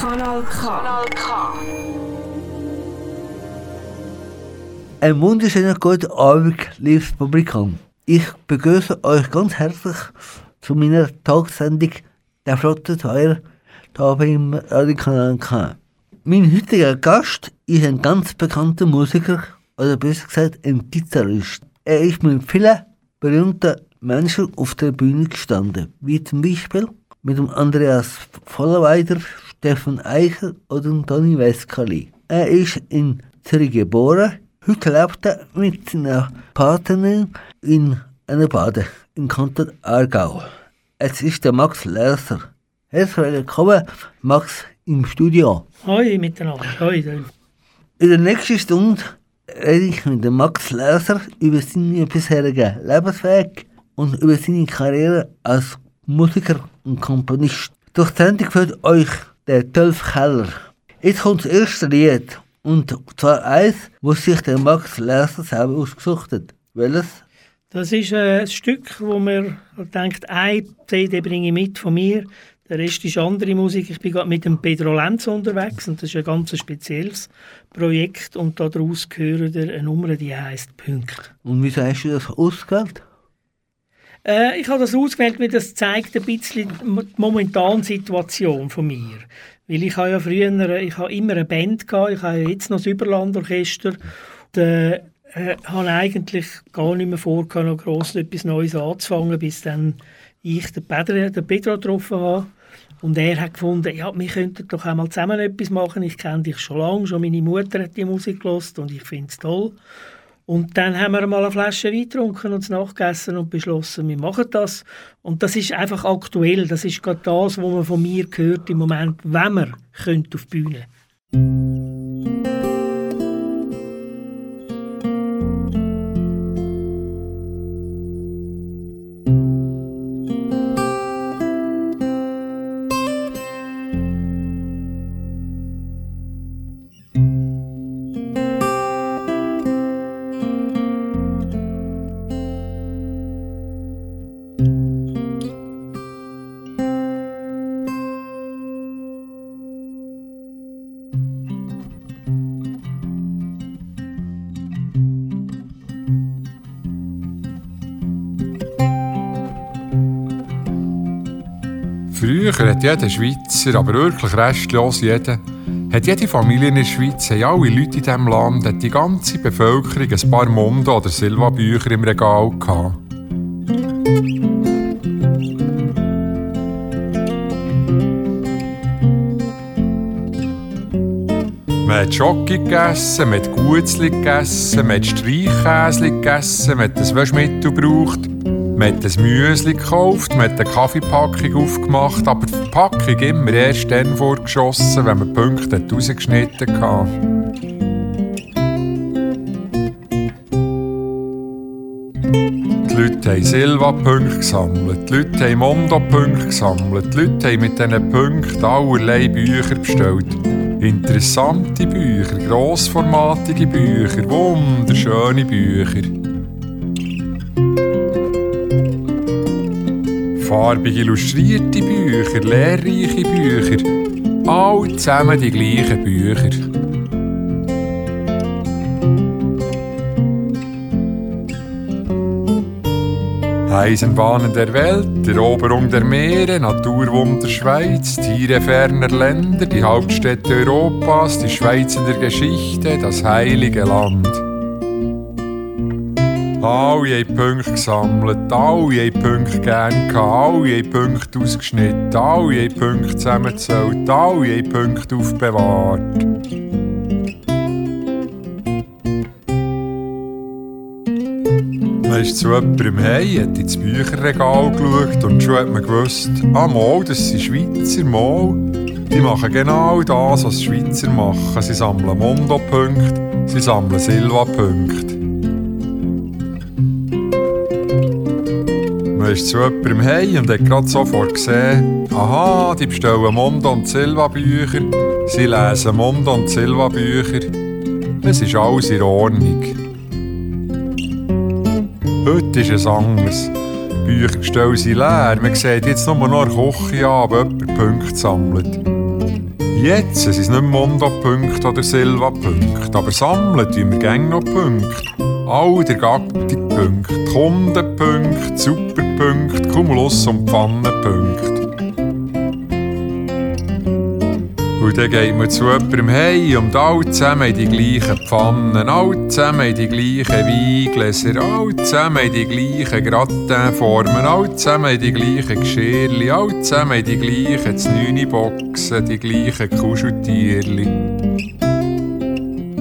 Kanal K. Kanal K. Ein wunderschöner guten Abend, liebes Publikum. Ich begrüße euch ganz herzlich zu meiner Tagsendung der Flotte Teuer hier beim Radiokanal K. Mein heutiger Gast ist ein ganz bekannter Musiker, oder besser gesagt ein Gitarrist. Er ist mit vielen berühmten Menschen auf der Bühne gestanden, wie zum Beispiel mit dem Andreas Vollweider, Stefan Eicher oder Toni Weskali. Er ist in Zürich geboren, heute lebt er mit seiner Partnerin in einer Bade im Kanton Aargau. Es ist der Max Lerser. Herzlich willkommen, Max, im Studio. Hoi miteinander. Hoi. In der nächsten Stunde rede ich mit dem Max Lerser über seinen bisherigen Lebensweg und über seine Karriere als Musiker und Komponist. Durch die Sendung führt euch der Tölf Keller. Jetzt kommt das erste Lied. Und zwar eins, wo sich der Max Lerser selber ausgesucht hat. Welches? Das ist äh, ein Stück, wo man denkt, eine CD bringe ich mit von mir. Der Rest ist andere Musik. Ich bin gerade mit dem Pedro Lenz unterwegs und das ist ein ganz spezielles Projekt und daraus gehört eine Nummer, die heißt Punkt. Und wieso hast du das ausgewählt? Äh, ich habe das ausgewählt, weil das zeigt ein bisschen die momentane Situation von mir. Weil ich habe ja früher, ich habe immer eine Band gehabt, ich habe jetzt noch das Überlandorchester. Und, äh, äh, habe eigentlich gar nicht mehr vor, noch gross etwas Neues anzufangen, bis dann ich den Pedro, den Pedro getroffen habe. Und er hat gefunden, ja, wir könnten doch einmal zusammen etwas machen. Ich kenne dich schon lange, schon meine Mutter hat die Musik gelost und ich finde es toll. Und dann haben wir mal eine Flasche Wein getrunken und nachgegessen und beschlossen, wir machen das. Und das ist einfach aktuell. Das ist gerade das, was man von mir hört im Moment, wenn man auf die Bühne. Früher hat jeder Schweizer, aber wirklich restlos jeder, hat jede Familie in der Schweiz, haben alle Leute in diesem Land, hat die ganze Bevölkerung ein paar Mondo- oder Silva-Bücher im Regal gehabt. Man hat Schoki gegessen, man hat Gutzli gegessen, man hat Streichkäse gegessen, man hat ein Waschmittel gebraucht, man hat ein Müsli gekauft, man hat eine Kaffeepackung aufgemacht, aber die Verpackung immer erst dann vorgeschossen, wenn man Punkte hat rausgeschnitten hatte. Die Leute haben Silva-Punkte gesammelt, die Leute haben Mondo-Punkte gesammelt, die Leute haben mit diesen Punkten allerlei Bücher bestellt. Interessante Bücher, grossformatige Bücher, wunderschöne Bücher. Farbig illustrierte Bücher, lehrreiche Bücher, alle zusammen die gleichen Bücher. Eisenbahnen der Welt, Eroberung der Meere, Naturwunder Schweiz, Tiere ferner Länder, die Hauptstädte Europas, die Schweiz in der Geschichte, das heilige Land. Alle haben Punkte gesammelt, alle haben Punkte gern gehabt, alle haben Punkte ausgeschnitten, alle haben Punkte zusammengezählt, alle haben Punkte aufbewahrt. Man ist zu jemandem heim, hat ins Bücherregal geschaut und schon hat man gewusst, ah mal, das sind Schweizer, mal. Die machen genau das, was Schweizer machen. Sie sammeln Mondo-Punkte, sie sammeln Silva-Punkte. Ist zu jemandem heim und hat gerade sofort gesehen, aha, die bestellen Mondo- und Silva-Bücher, sie lesen Mondo- und Silva-Bücher. Es ist alles in Ordnung. Heute ist es anders. Büchergestelle sind leer. Man sieht jetzt nur noch eine Küche an, ob jemand Punkte sammelt. Jetzt es nicht Mondo-Punkte oder Silva-Punkte, aber sammeln tun wir gerne noch Punkte. All der Gattung Punkte, Kundenpunkte, Superpunkte, Cumulus und Pfannenpunkte. Und dann geht man zu jemandem hey und alle zusammen die gleichen Pfannen, alle zusammen die gleichen Weingläser, alle zusammen die gleichen Gratinformen, alle zusammen die gleichen Geschirrli, alle zusammen die gleichen Znüni-Boxen, die gleichen Kuscheltierli.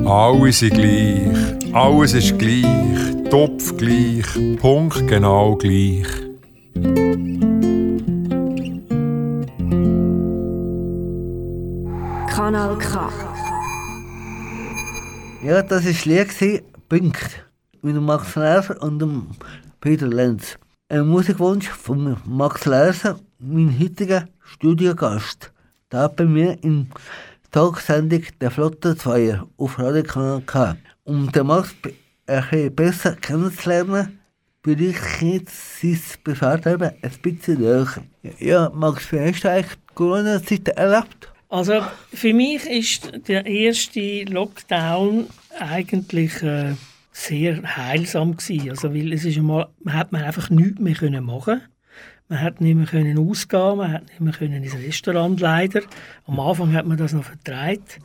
Alle sind gleich, alles ist gleich, Topf gleich, Punkt genau gleich. Kanal K. Ja, das war Lied, Punkt. Mit dem Max Lerser und dem Peter Lenz. Ein Musikwunsch von Max Lerser, mein heutiger Studiogast. Da bei mir in Talksendung der Flotte 2 auf Radio Kanal K. Um den Max ein bisschen besser kennenzulernen, würde ich jetzt sein Privatleben ein bisschen näher. Ja, Max, wie hast du eigentlich die Corona-Zeit erlebt? Also für mich ist der erste Lockdown eigentlich äh, sehr heilsam gewesen. Also weil es ist einmal, man hat man einfach nichts mehr können machen. Man hat nicht mehr können ausgehen, man hat nicht mehr können ins Restaurant leider. Am Anfang hat man das noch vertreibt.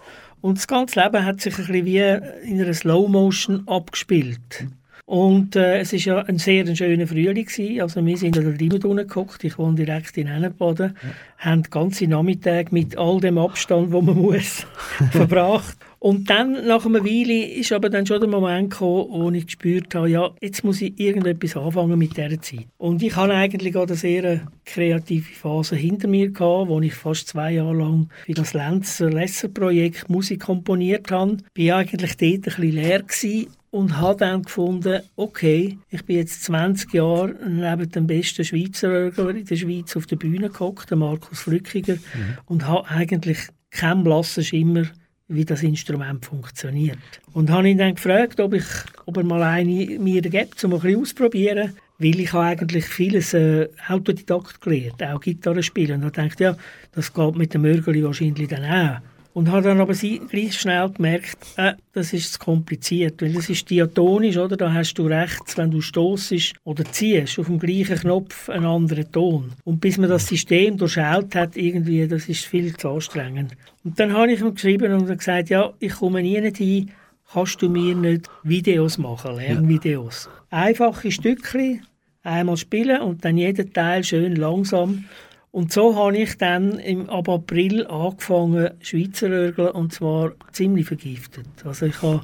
Und das ganze Leben hat sich ein bisschen wie in einer Slow Motion abgespielt. Und äh, es ist ja ein sehr schöner Frühling gewesen. Also wir sind an der geguckt. Ich wohne direkt in Hennenbaden. Ja. Haben den ganzen Nachmittag mit all dem Abstand, wo man muss, verbracht. Und dann, nach einer Weile, ist aber dann schon der Moment gekommen, wo ich gespürt habe, ja, jetzt muss ich irgendetwas anfangen mit dieser Zeit. Und ich hatte eigentlich auch eine sehr kreative Phase hinter mir gehabt, wo ich fast zwei Jahre lang für das Lenzer Lesser Projekt Musik komponiert habe. Ich war eigentlich dort ein bisschen leer gewesen und habe dann gefunden, okay, ich bin jetzt 20 Jahre neben dem besten Schweizer in der Schweiz auf der Bühne gehockt, der Markus Flückiger, mhm. und habe eigentlich keinen blassen Schimmer, wie das Instrument funktioniert. Und habe ihn dann gefragt, ob, ich, ob er mal eine mir gibt, um ein bisschen auszuprobieren. Weil ich habe eigentlich vieles äh, Autodidakt gelernt, auch Gitarre spielen. Und habe gedacht, ja, das geht mit dem Mörgeli wahrscheinlich dann auch. Und habe dann aber gleich schnell gemerkt, äh, das ist zu kompliziert, weil das ist diatonisch, oder? Da hast du rechts, wenn du stoßest oder ziehst, auf dem gleichen Knopf einen anderen Ton. Und bis man das System durchschaut hat, irgendwie, das ist viel zu anstrengend. Und dann habe ich ihm geschrieben und gesagt, ja, ich komme nie nicht hin, kannst du mir nicht Videos machen, Lernvideos. Einfache Stückchen, einmal spielen und dann jeden Teil schön langsam und so habe ich dann im, ab April angefangen Schweizer Örgeln und zwar ziemlich vergiftet. Also ich habe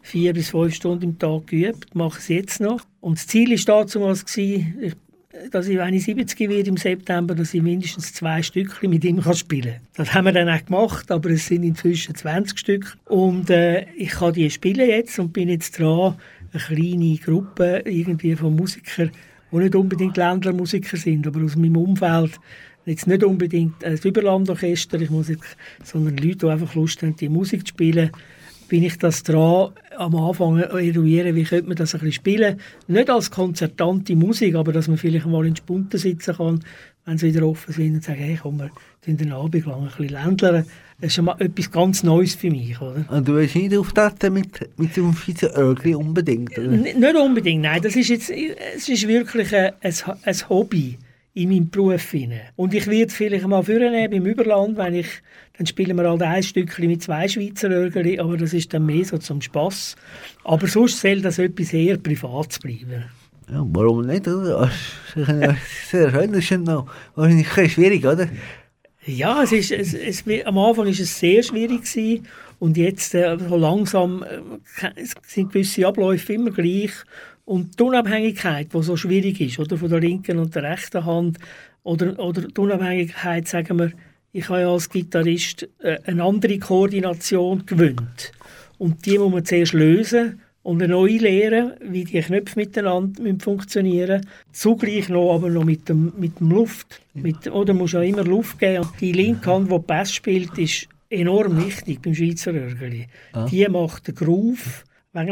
vier bis fünf Stunden im Tag geübt, mache es jetzt noch. Und das Ziel war damals, dass ich, wenn ich 70 werde im September, dass ich mindestens zwei Stückchen mit ihm spielen kann. Das haben wir dann auch gemacht, aber es sind inzwischen 20 Stück. Und äh, ich kann die spielen jetzt und bin jetzt dran, eine kleine Gruppe irgendwie von Musikern, die nicht unbedingt Ländlermusiker sind, aber aus meinem Umfeld Jetzt nicht unbedingt ein Überlandorchester, ich muss jetzt, sondern Leute, die einfach Lust haben, die Musik zu spielen, bin ich das dran, am Anfang eruieren, wie könnte man das ein bisschen spielen. Nicht als konzertante Musik, aber dass man vielleicht mal in Spunten sitzen kann, wenn sie wieder offen sind und sagen, hey, komm, wir tun den Abend lang ein bisschen Ländlern. Das ist schon mal etwas ganz Neues für mich, oder? Und du hast nicht auftreten mit, mit dem Schweizer Örgli unbedingt, oder? N nicht unbedingt, nein. Das ist jetzt, es ist wirklich ein, ein, ein Hobby in meinem Beruf hinein. Und ich werde vielleicht mal vornehmen im Überland, wenn ich, dann spielen wir halt ein Stückchen mit zwei Schweizer Örgeli, aber das ist dann mehr so zum Spass. Aber sonst soll das etwas eher privat bleiben. Ja, warum nicht, oder? Das ist sehr schön, das ist noch wahrscheinlich schwierig, oder? Ja, es ist, es, es, am Anfang war es sehr schwierig gewesen, und jetzt äh, so langsam äh, sind gewisse Abläufe immer gleich und die Unabhängigkeit, die so schwierig ist, oder von der linken und der rechten Hand, oder, oder die Unabhängigkeit, sagen wir, ich habe ja als Gitarrist äh, eine andere Koordination gewöhnt. Und die muss man zuerst lösen und eine neue lernen, wie die Knöpfe miteinander funktionieren Zugleich noch aber noch mit dem, mit dem Luft. Mit, oder muss ja immer Luft geben. Die linke Hand, die Bass spielt, ist enorm wichtig beim Schweizer Örgeli. Ah. Die macht den Groove wenn,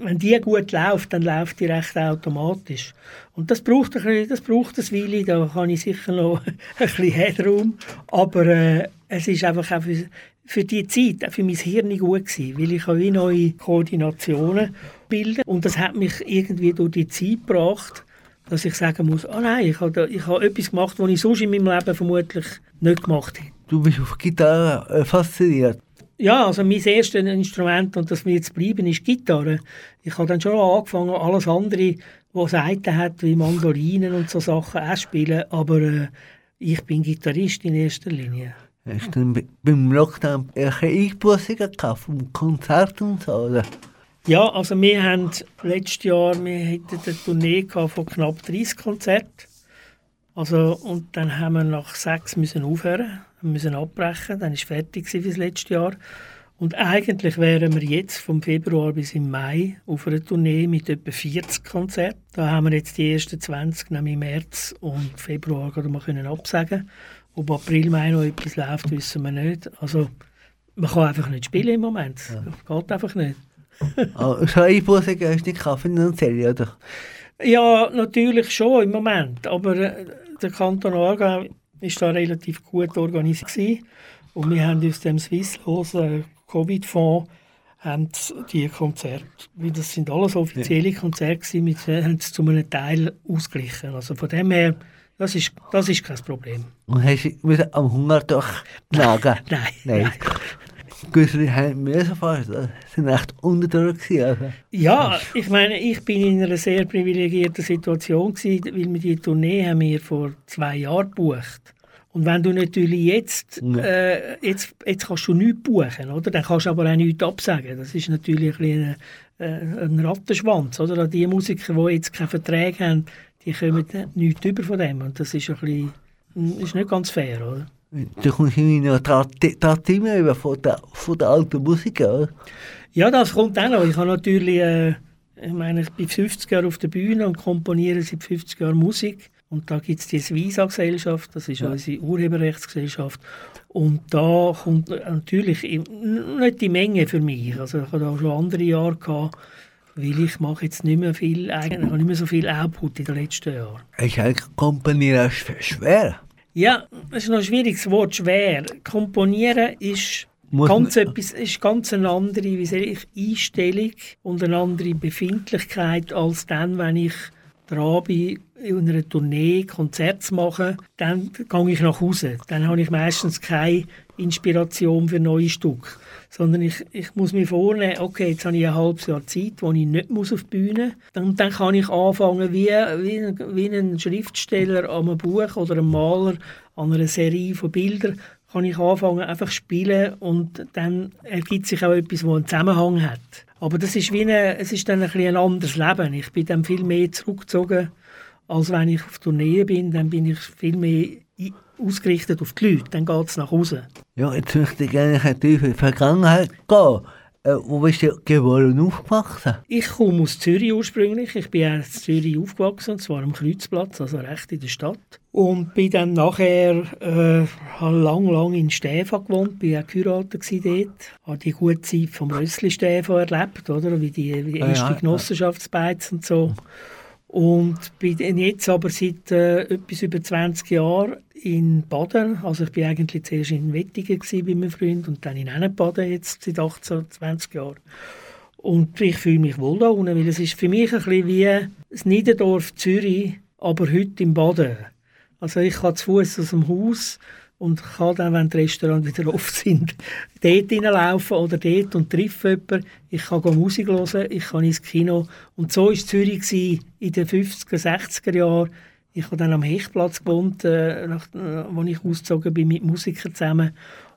wenn die gut läuft, dann läuft die recht automatisch. Und das braucht ein bisschen, das braucht ein Weile, da habe ich sicher noch ein bisschen Headroom, aber äh, es ist einfach auch für, für die Zeit, auch für mein Hirn gut gewesen, weil ich wie neue Koordinationen bilden und das hat mich irgendwie durch die Zeit gebracht, dass ich sagen muss, oh nein, ich habe, ich habe etwas gemacht, was ich sonst in meinem Leben vermutlich nicht gemacht hätte. Du bist auf Gitarre äh, fasziniert. Ja, also mein erstes Instrument, und das wird jetzt bleiben, ist Gitarre. Ich habe dann schon angefangen, alles andere, was Seiten hat, wie Mandolinen und so Sachen, auch spielen, aber äh, ich bin Gitarrist in erster Linie. Hast du beim Lockdown Einbußungen gehabt, vom Konzert und so, oder? Ja, also wir haben letztes Jahr, wir hatten eine Tournee von knapp 30 Konzerten. Also, und dann haben wir nach sechs müssen aufhören, müssen abbrechen, dann war es fertig für das letzte Jahr. Und eigentlich wären wir jetzt vom Februar bis im Mai auf einer Tournee mit etwa 40 Konzerten. Da haben wir jetzt die ersten 20, nämlich im März und Februar gerade mal können absagen. Ob April, Mai noch etwas läuft, wissen wir nicht. Also man kann einfach nicht spielen im Moment. Ja. Geht einfach nicht. oh, so Einbußen hast du nicht finanziell, oder? Ja, natürlich schon im Moment. Aber äh, der Kanton Aargau war da relativ gut organisiert. Und wir haben aus dem Swisslosen Covid-Fonds haben die Konzerte, wie das sind alles offizielle Konzerte gewesen, mit, haben es zu einem Teil ausgeglichen. Also von dem her, das ist, das ist kein Problem. Und hast du am Hunger doch nagen? nein, nein. nein. Wir so fast, sind echt unterdrückt also. Ja, ich meine, ich bin in einer sehr privilegierten Situation gewesen, weil wir die Tournee haben wir vor zwei Jahren gebucht. Und wenn du natürlich jetzt, äh, jetzt, jetzt kannst du nichts buchen, oder? Dann kannst du aber auch nichts absagen. Das ist natürlich ein, ein, äh, ein Rattenschwanz, oder? Die Musiker, die jetzt keine Verträge haben, die kommen nichts über von dem. Und das ist ein bisschen, ist nicht ganz fair, oder? Du kommst irgendwie noch Drahtime über von der, von der alten Musik, oder? Ja, das kommt auch noch. Ich habe natürlich, äh, ich meine, ich bin 50 Jahre auf der Bühne und komponiere seit 50 Jahren Musik. Und da gibt es die Visa-Gesellschaft, das ist ja. unsere Urheberrechtsgesellschaft. Und da kommt natürlich nicht die Menge für mich. Also ich habe da schon andere Jahre gehabt, weil ich mache jetzt nicht mehr viel, eigentlich nicht mehr so viel Output in den letzten Jahren. Ist eigentlich Komponieren schwer? Ja, das ist noch ein schwieriges Wort, schwer. Komponieren ist Muss ganz, etwas, ist ganz eine andere wie ich, Einstellung und eine andere Befindlichkeit als dann, wenn ich dran bin, in einer Tournee Konzerte zu machen, dann gehe ich nach Hause. Dann habe ich meistens keine Inspiration für neue Stücke sondern ich, ich muss mir vornehmen, okay, jetzt habe ich ein halbes Jahr Zeit, wo ich nicht muss auf die Bühne muss. Dann kann ich anfangen, wie, wie, wie ein Schriftsteller an einem Buch oder ein Maler an einer Serie von Bildern, kann ich anfangen, einfach spielen und dann ergibt sich auch etwas, das einen Zusammenhang hat. Aber das ist wie eine, es ist dann ein, ein anderes Leben. Ich bin dann viel mehr zurückgezogen, als wenn ich auf Tournee bin. Dann bin ich viel mehr ausgerichtet auf die Leute, dann geht es nach Hause. Ja, jetzt möchte ich gerne in die Vergangenheit gehen. Äh, wo bist du geboren und aufgewachsen? Ich komme aus Zürich ursprünglich. Ich bin in Zürich aufgewachsen, und zwar am Kreuzplatz, also recht in der Stadt. Und bin dann nachher äh, lang, lang in Stäfa gewohnt, bin auch geheiratet dort. Habe die gute Zeit vom Rössli Stäfa erlebt, oder? Wie die, wie die erste ja, ja. Genossenschaftsbeiz und so. Und bin jetzt aber seit äh, etwas über 20 Jahren in Baden. Also ich bin eigentlich zuerst in Wettigen bei meinem Freund und dann in Baden jetzt seit 18, 20 Jahren. Und ich fühle mich wohl da unten, weil es ist für mich ein bisschen wie das Niederdorf Zürich, aber heute im Baden. Also ich kann zu Fuß aus dem Haus und kann dann, wenn die Restaurants wieder offen sind, dort hineinlaufen oder dort und treffe jemanden. Ich kann Musik hören, ich kann ins Kino. Und so war Zürich in den 50er, 60er Jahren. Ich habe dann am Hechtplatz gewohnt, äh, nach, äh, wo ich ausgezogen bin mit Musikern zusammen.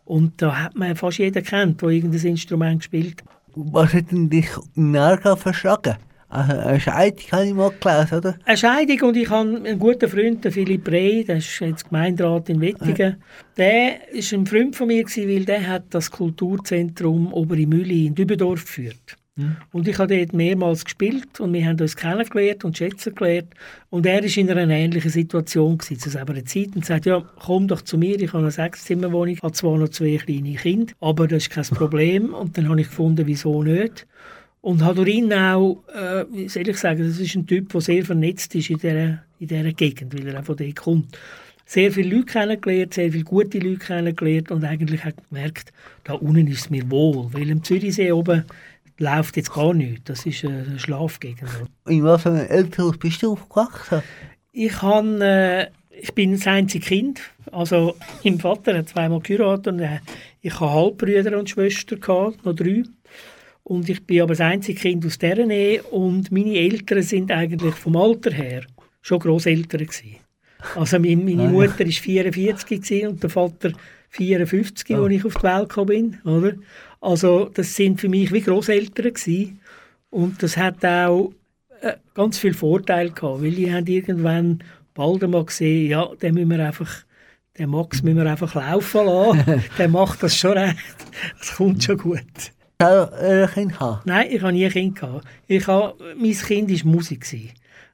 Und da hat man fast jeden kennt, der irgendein Instrument gespielt hat. Was hat denn dich in Narga verschlagen? Also eine Scheidung habe ich mal gelesen, oder? Eine Scheidung und ich habe einen guten Freund, den Philipp Rey, der ist jetzt Gemeinderat in Wettigen. Ja. Der war ein Freund von mir, weil der hat das Kulturzentrum Obere Mühle in Dübendorf geführt. Mhm. Und ich habe dort mehrmals gespielt und wir haben uns kennengelernt und schätzen gelernt. Und er war in einer ähnlichen Situation gewesen, zu selber Zeit und sagt, ja, komm doch zu mir, ich habe eine Sechszimmerwohnung, habe zwar noch zwei kleine Kinder, aber das ist kein Problem. Und dann habe ich gefunden, wieso nicht. Und habe durch ihn auch, äh, wie soll ich sagen, das ist ein Typ, der sehr vernetzt ist in dieser, in dieser Gegend, weil er auch von dort kommt. Sehr viele Leute kennengelernt, sehr viele gute Leute kennengelernt und eigentlich hat gemerkt, da unten ist es mir wohl. Weil im Zürichsee oben läuft jetzt gar nichts. Das ist eine Schlafgegend. In was für einem Elternhaus bist du aufgewachsen? Ich, habe, äh, ich bin das einzige Kind. Also, mein Vater hat zweimal geheiratet und äh, ich hatte Halbbrüder und Schwestern, gehabt, noch drei. Und ich bin aber das einzige Kind aus dieser Nähe und meine Eltern sind eigentlich vom Alter her schon Grosseltern gewesen. Also meine, meine Mutter war 44 und der Vater 54, Oh. als ich auf die Welt gekommen bin. Oder? Also das sind für mich wie Grosseltern gewesen. Und das hat auch äh, ganz viel Vorteil gehabt, weil die haben irgendwann bald einmal gesehen, ja, den müssen wir einfach, den Max müssen wir einfach laufen lassen. der macht das schon recht. Das kommt schon gut. Hast du äh, ein Kind gehabt? Nein, ich habe nie ein Kind gehabt. Ich habe, mein Kind war Musik.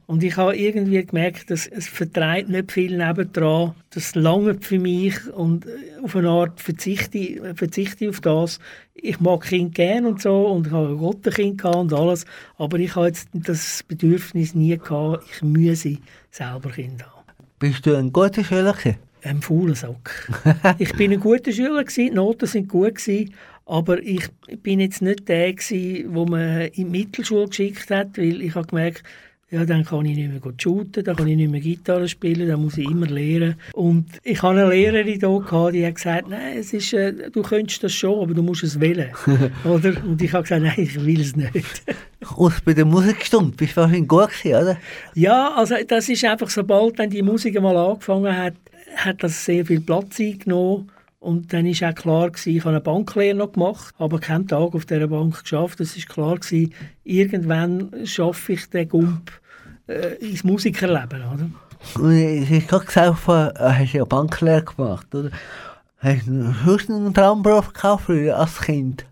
Und ich habe irgendwie gemerkt, dass es vertreibt nicht viel nebendran. Das lange für mich und äh, auf eine Art verzichte, verzichte ich auf das. Ich mag Kind gerne und so und ich habe ein Gottenkind gehabt und alles. Aber ich habe jetzt das Bedürfnis nie gehabt, ich müsse selber Kind haben. Bist du ein guter Schüler? Ein fauler Sack. ich bin ein guter Schüler, gewesen, die Noten sind gut, gewesen, aber ich bin jetzt nicht der, gewesen, wo man in die Mittelschule geschickt hat, weil ich habe gemerkt, ja, dann kann ich nicht mehr gut shooten, dann kann ich nicht mehr Gitarre spielen, dann muss ich immer lernen. Und ich hatte eine Lehrerin gehabt, die hat gesagt, nein, es ist, äh, du könntest das schon, aber du musst es wählen. oder? Und ich habe gesagt, nein, ich will es nicht. Aus bei der Musikstunde bist du wahrscheinlich gut gewesen, oder? Ja, also das ist einfach, sobald dann die Musik mal angefangen hat, hat das sehr viel Platz eingenommen. Und dann war auch klar, gewesen, ich habe eine Banklehre noch gemacht, aber keinen Tag auf dieser Bank geschafft. Es war klar, gewesen, irgendwann schaffe ich den Gump äh, ins Musikerleben. Oder? Ich habe gerade gesagt, hast du ja Banklehre gemacht, oder? Hast du sonst einen Traumberuf gehabt früher als Kind?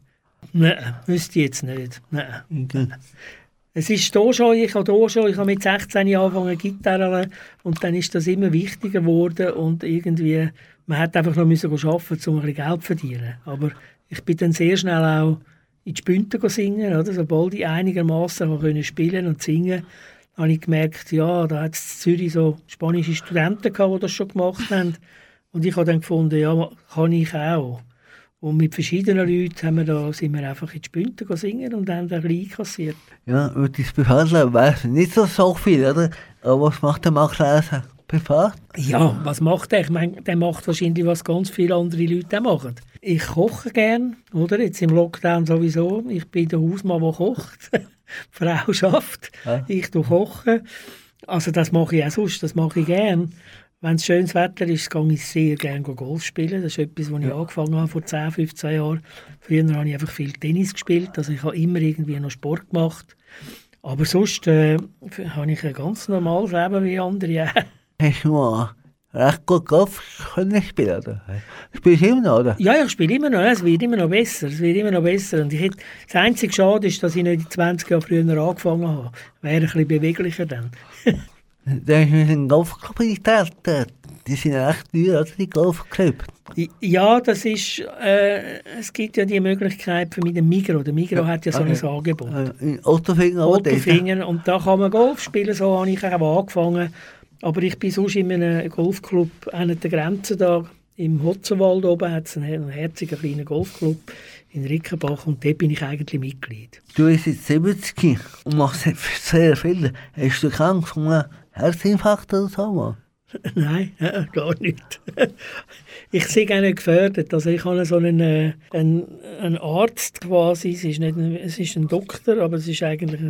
Nein, wüsste ich jetzt nicht. Nein. Okay. Es ist hier schon, ich habe hier schon, ich habe mit 16 angefangen Gitarre und dann ist das immer wichtiger geworden und irgendwie, man hat einfach noch müssen arbeiten, um ein bisschen Geld zu verdienen. Aber ich bin dann sehr schnell auch in die Spünte singen, oder? Sobald ich einigermaßen spielen und singen, habe ich gemerkt, ja, da hat es in Zürich so spanische Studenten gehabt, die das schon gemacht haben. Und ich habe dann gefunden, ja, kann ich auch. Und mit verschiedenen Leuten haben wir da, sind wir einfach in die Spünte singen und haben dann ein bisschen einkassiert. Ja, dein Privatleben weiss ich nicht so, so viel, oder? Aber was macht der Max Reiser privat? Ja, was macht er? Ich meine, der macht wahrscheinlich, was ganz viele andere Leute auch machen. Ich koche gern, oder? Jetzt im Lockdown sowieso. Ich bin der Hausmann, der kocht. Die Frau schafft. Ja. Ich tue kochen. Also das mache ich auch sonst, das mache ich gern. Wenn es schönes Wetter ist, gehe ich sehr gerne Golf spielen. Das ist etwas, was ich angefangen habe vor 10, 15 Jahren. Früher habe ich einfach viel Tennis gespielt, also ich habe immer irgendwie noch Sport gemacht. Aber sonst äh, habe ich ein ganz normales Leben wie andere auch. Hast du mal recht gut Golf können spielen, oder? Spielst du immer noch, oder? Ja, ich spiele immer noch, es wird immer noch besser, es wird immer noch besser. Und ich hätte, das einzige Schade ist, dass ich nicht 20 Jahre früher angefangen habe. Wäre ein bisschen beweglicher dann. Hast du in einen Golfclub eingetreten. Die sind recht teuer, oder? Die Golfclub. Ja, das ist, äh, es gibt ja die Möglichkeit für mich, den Migro. Der Migro hat ja so ein okay. Angebot. Äh, In dort. Ottofingen. Und da kann man Golf spielen, so habe ich auch angefangen. Aber ich bin sonst in einem Golfclub an der Grenze da. Im Hotzenwald oben hat es einen, herzigen kleinen Golfclub in Rickenbach und dort bin ich eigentlich Mitglied. Du bist jetzt 70 und machst sehr viel. Hast du krank von einem Herzinfarkt oder so? mal? Nein, äh, gar nicht. ich sehe auch nicht gefördert. Also ich habe so einen, äh, einen, einen Arzt quasi, es ist, nicht ein, es ist ein Doktor, aber es ist eigentlich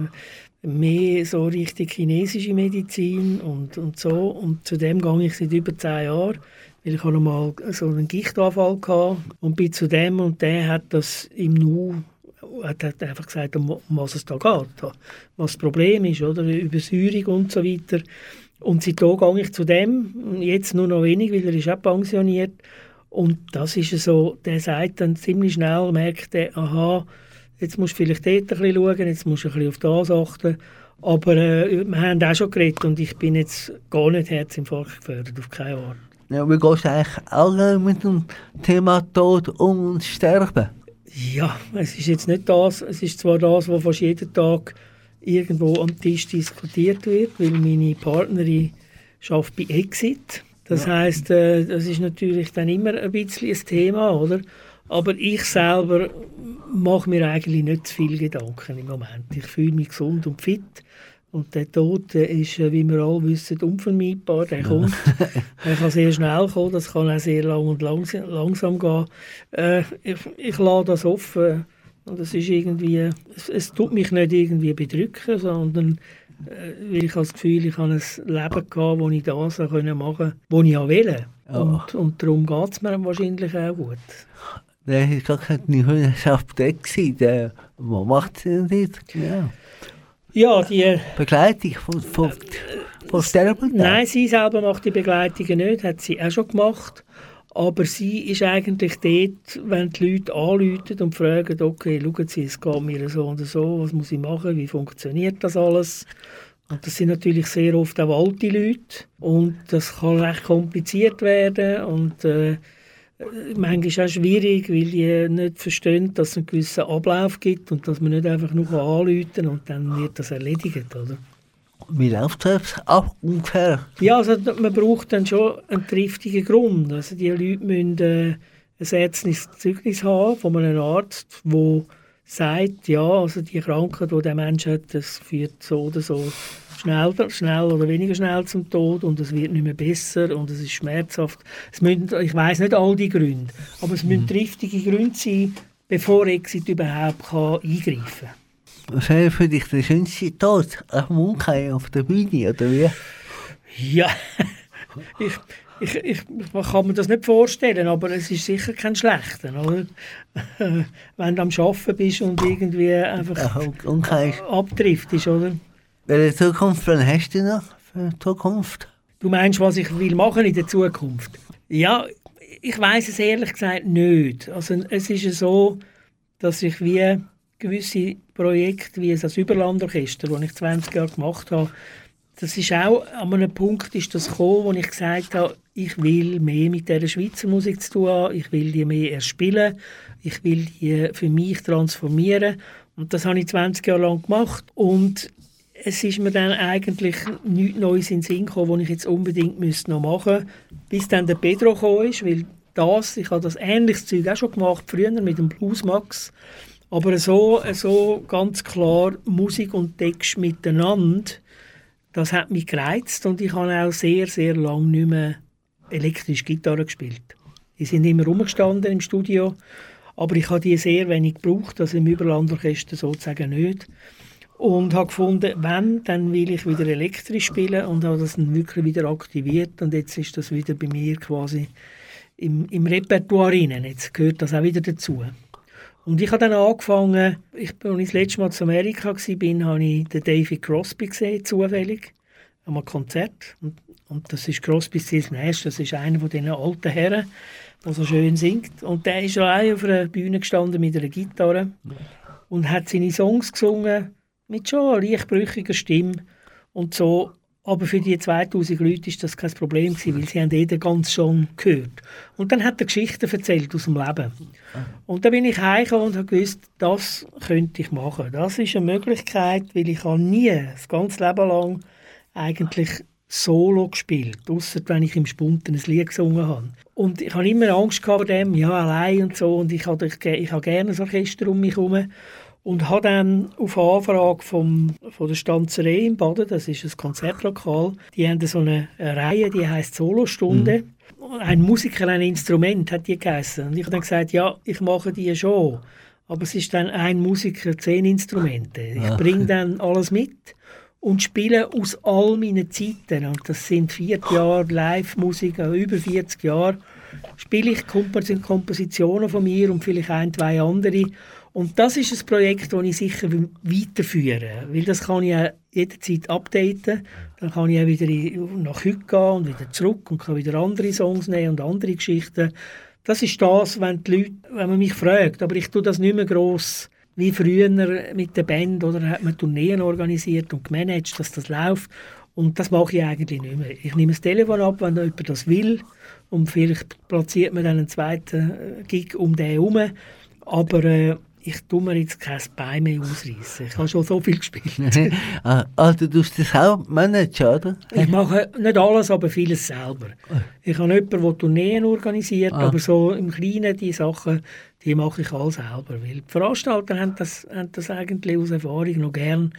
mehr so richtig chinesische Medizin und, und so. Und zu dem gehe ich seit über zehn Jahren, weil ich habe mal so einen Gichtanfall hatte und bin zu dem und der hat das im Nu hat, hat einfach gesagt, um, um was es da geht, was das Problem ist, oder Übersäuerung und so weiter. Und seitdem gehe ich zu dem, jetzt nur noch wenig, weil er ist auch pensioniert. Und das ist so, der sagt dann ziemlich schnell, merkt er, aha, jetzt musst du vielleicht dort ein bisschen schauen, jetzt musst du ein bisschen auf das achten. Aber äh, wir haben auch schon geredet und ich bin jetzt gar nicht Herzinfarkt gefördert, auf keine Art. Ja, wie gehst du eigentlich allgemein mit dem Thema Tod um und Sterben? Ja, es ist jetzt nicht das, es ist zwar das, was fast jeden Tag irgendwo am Tisch diskutiert wird, weil meine Partnerin schafft bei Exit. Das ja. heißt, äh, das ist natürlich dann immer ein bisschen ein Thema, oder? Aber ich selber mache mir eigentlich nicht zu viel Gedanken im Moment. Ich fühle mich gesund und fit. Und der Tod ist, äh, wie wir alle wissen, unvermeidbar. Der kommt. er kann sehr schnell kommen, das kann auch sehr lang und langsam, langsam gehen. Äh, ich, ich lasse das offen. Und es ist irgendwie, es, es, tut mich nicht irgendwie bedrücken, sondern äh, weil ich habe das Gefühl, ich habe ein Leben gehabt, wo ich das machen konnte, was ich auch will. Ja. Und, und darum geht es mir wahrscheinlich auch gut. Der ist gar keine Apotheke gewesen. Was macht sie denn jetzt? Ja. Ja, die... Begleitung von, von, von Sterbenden? Nein, sie selber macht die Begleitungen nicht, hat sie auch schon gemacht. Aber sie ist eigentlich dort, wenn die Leute anrufen und fragen, okay, schauen Sie, es geht mir so und so, was muss ich machen, wie funktioniert das alles? Und das sind natürlich sehr oft auch alte Leute und das kann recht kompliziert werden und äh, manchmal ist auch schwierig, weil die nicht verstehen, dass es einen gewissen Ablauf gibt und dass man nicht einfach nur anrufen und dann wird das erledigt, oder? Wie läuft das ab ungefähr? Ja, also man braucht dann schon einen triftigen Grund. Also die Leute müssen äh, ein ärztliches Zeugnis haben von einem Arzt, der sagt, ja, also die Krankheit, die der Mensch hat, das führt so oder so schnell, schnell oder weniger schnell zum Tod und es wird nicht mehr besser und es ist schmerzhaft. Es müssen, ich weiß nicht all die Gründe, aber es müssen mhm. triftige Gründe sein, bevor Exit überhaupt kann eingreifen kann. Was wäre für dich der schönste Tod? Auf dem Umkehr, auf der Bühne, oder wie? Ja, ich, ich, ich, ich kann mir das nicht vorstellen, aber es ist sicher kein schlechter, oder? Wenn du am Arbeiten bist und irgendwie einfach ja, abdriftest, oder? Welche Zukunft hast du noch für die Zukunft? Du meinst, was ich will machen in der Zukunft? Ja, ich weiß es ehrlich gesagt nicht. Also es ist so, dass ich wie gewisse Projekte, wie das Überlandorchester, das ich 20 Jahre gemacht habe, das ist auch an einem Punkt ist das gekommen, wo ich gesagt habe, ich will mehr mit der Schweizer Musik zu tun haben, ich will die mehr erspielen, ich will die für mich transformieren und das habe ich 20 Jahre lang gemacht und es ist mir dann eigentlich nichts Neues in den Sinn gekommen, was ich jetzt unbedingt müsste noch machen müsste, bis dann der Pedro gekommen ist, weil das, ich habe das ähnliches Zeug auch schon gemacht, früher mit dem Blues Max, aber so, so ganz klar Musik und Text miteinander, das hat mich gereizt und ich habe auch sehr, sehr lange nicht mehr elektrisch Gitarre gespielt. Die sind immer rumgestanden im Studio, aber ich habe die sehr wenig gebraucht, also im Überlandorchester sozusagen nicht. Und habe gefunden, wenn, dann will ich wieder elektrisch spielen und habe das dann wirklich wieder aktiviert und jetzt ist das wieder bei mir quasi im, im Repertoire rein. Jetzt gehört das auch wieder dazu. Und ich habe dann angefangen, ich, als ich das letzte Mal zu Amerika war, habe ich den David Crosby gesehen, zufällig, an einem Konzert. Und, und das ist Crosby Stills das ist einer von diesen alten Herren, der so schön singt. Und der ist allein auf einer Bühne gestanden mit einer Gitarre und hat seine Songs gesungen mit schon leicht brüchiger Stimme und so. Aber für die 2000 Leute ist das kein Problem gewesen, weil sie haben jeder ganz schon gehört. Und dann hat er Geschichten erzählt aus dem Leben. Und da bin ich heimgekommen und habe gewusst, das könnte ich machen. Das ist eine Möglichkeit, weil ich habe nie, das ganze Leben lang, eigentlich Solo gespielt, außer wenn ich im Spunten ein Lied gesungen habe. Und ich habe immer Angst vor dem, ja, allein und so, und ich habe, ich habe gerne ein Orchester um mich herum. Und habe dann auf Anfrage vom, von der Stanzerei in Baden, das ist ein Konzertlokal, die haben so eine, Reihe, die heißt Solostunde. Mhm. Ein Musiker, ein Instrument, hat die geheißen. Und ich habe dann gesagt, ja, ich mache die schon. Aber es ist dann ein Musiker, zehn Instrumente. Ich ja. bringe dann alles mit und spiele aus all meinen Zeiten. Und das sind vier Jahre Live-Musik, über 40 Jahre. Spiele ich Kompositionen von mir und vielleicht ein, zwei andere und das ist ein Projekt, das ich sicher weiterführen will, weil das kann ich ja jederzeit updaten. Dann kann ich auch wieder nach heute gehen und wieder zurück und kann wieder andere Songs nehmen und andere Geschichten. Das ist das, wenn, die Leute, wenn man mich fragt. Aber ich tue das nicht mehr gross wie früher mit der Band oder hat man Tourneen organisiert und gemanagt, dass das läuft. Und das mache ich eigentlich nicht mehr. Ich nehme das Telefon ab, wenn jemand das will und vielleicht platziert man dann einen zweiten Gig um den herum. Aber äh, ich tue mir jetzt kein Bein mehr ausreißen. Ich habe schon so viel gespielt. ah, ah, du tust das auch managen, oder? Ich mache nicht alles, aber vieles selber. Ich habe jemanden, der Tourneen organisiert, Ah. aber so im Kleinen die Sachen, die mache ich alle selber. Weil die Veranstalter haben das, haben das eigentlich aus Erfahrung noch gern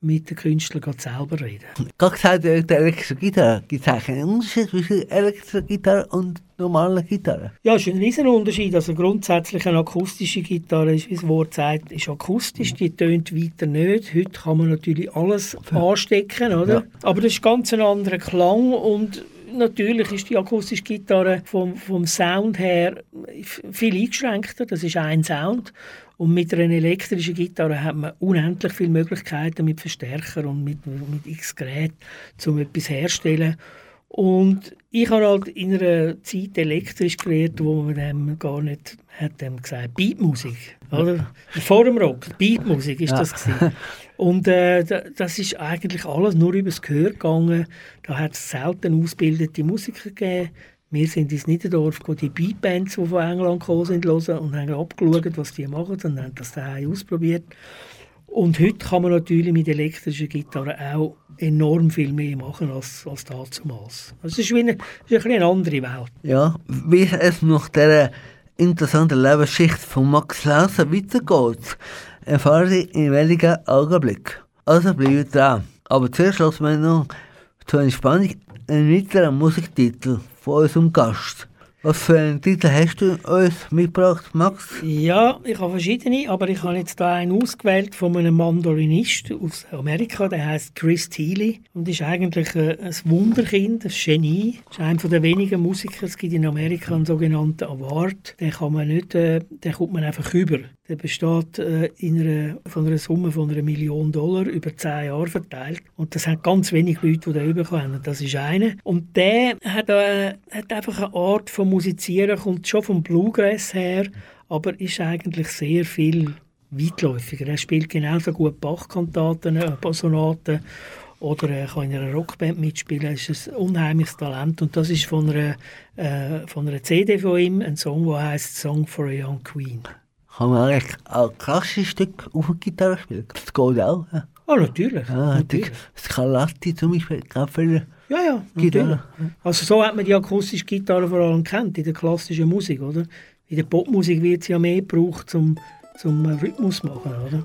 mit den Künstlern selber reden. Gerade gesagt, äh, die Elektrogitarre. Gibt es einen Unterschied zwischen Elektrogitarre und normaler Gitarre? Ja, es ist ein riesen Unterschied. Also grundsätzlich eine akustische Gitarre, ist, wie das Wort sagt, ist akustisch, die tönt weiter nicht. Heute kann man natürlich alles anstecken, oder? Ja. Aber das ist ganz ein anderer Klang und natürlich ist die akustische Gitarre vom, vom Sound her viel eingeschränkter. Das ist ein Sound. Und mit einer elektrischen Gitarre hat man unendlich viele Möglichkeiten mit Verstärker und mit, mit x Geräten, um etwas herzustellen. Und ich habe halt in einer Zeit elektrisch gelernt, wo man dem gar nicht hat dem gesagt Beatmusik, oder? Vor dem Rock, Beatmusik ist Ja. das gewesen. Und äh, da- das ist eigentlich alles nur übers Gehör gegangen. Da hat es selten ausgebildete Musiker gegeben. Wir sind ins Niederdorf die Beatbands, die von England gekommen sind, hören und haben abgeschaut, was die machen und haben das daheim ausprobiert. Und heute kann man natürlich mit elektrischer Gitarre auch enorm viel mehr machen als, als damals. Also es ist, wie eine, ist ein eine andere Welt. Ja, wie es nach dieser interessanten Lebensgeschichte von Max Lauser weitergeht, erfahren Sie in wenigen Augenblicken. Also bleiben dran. Aber zuerst lassen wir noch zur Entspannung einen weiteren Musiktitel von unserem Gast. Was für einen Titel hast du uns mitgebracht, Max? Ja, ich habe verschiedene, aber ich habe jetzt da einen ausgewählt von einem Mandolinist aus Amerika, der heißt Chris Thiele und ist eigentlich äh, ein Wunderkind, ein Genie. Ist einer der wenigen Musiker, es gibt in Amerika einen sogenannten Award, den kann man nicht, äh, den kommt man einfach über. Der besteht äh, in einer, von einer Summe von einer Million Dollar über zehn Jahre verteilt. Und das haben ganz wenig Leute, die den bekommen das ist einer. Und der hat, äh, hat einfach eine Art von Musizieren, kommt schon vom Bluegrass her, aber ist eigentlich sehr viel weitläufiger. Er spielt genauso gut Bach-Kantaten, äh, Sonaten oder er kann in einer Rockband mitspielen. Er ist ein unheimliches Talent und das ist von einer, äh, von einer CD von ihm, ein Song, der heißt Song for a Young Queen. Kann man eigentlich auch klassische Stück auf der Gitarre spielen? Das geht auch. Ja, Ah, natürlich. die natürlich. Scarlatti zum Beispiel, viele Ja, ja, Gitarre. natürlich. Also so hat man die akustische Gitarre vor allem kennt in der klassischen Musik, oder? In der Popmusik wird sie ja mehr gebraucht zum, zum Rhythmus machen, oder?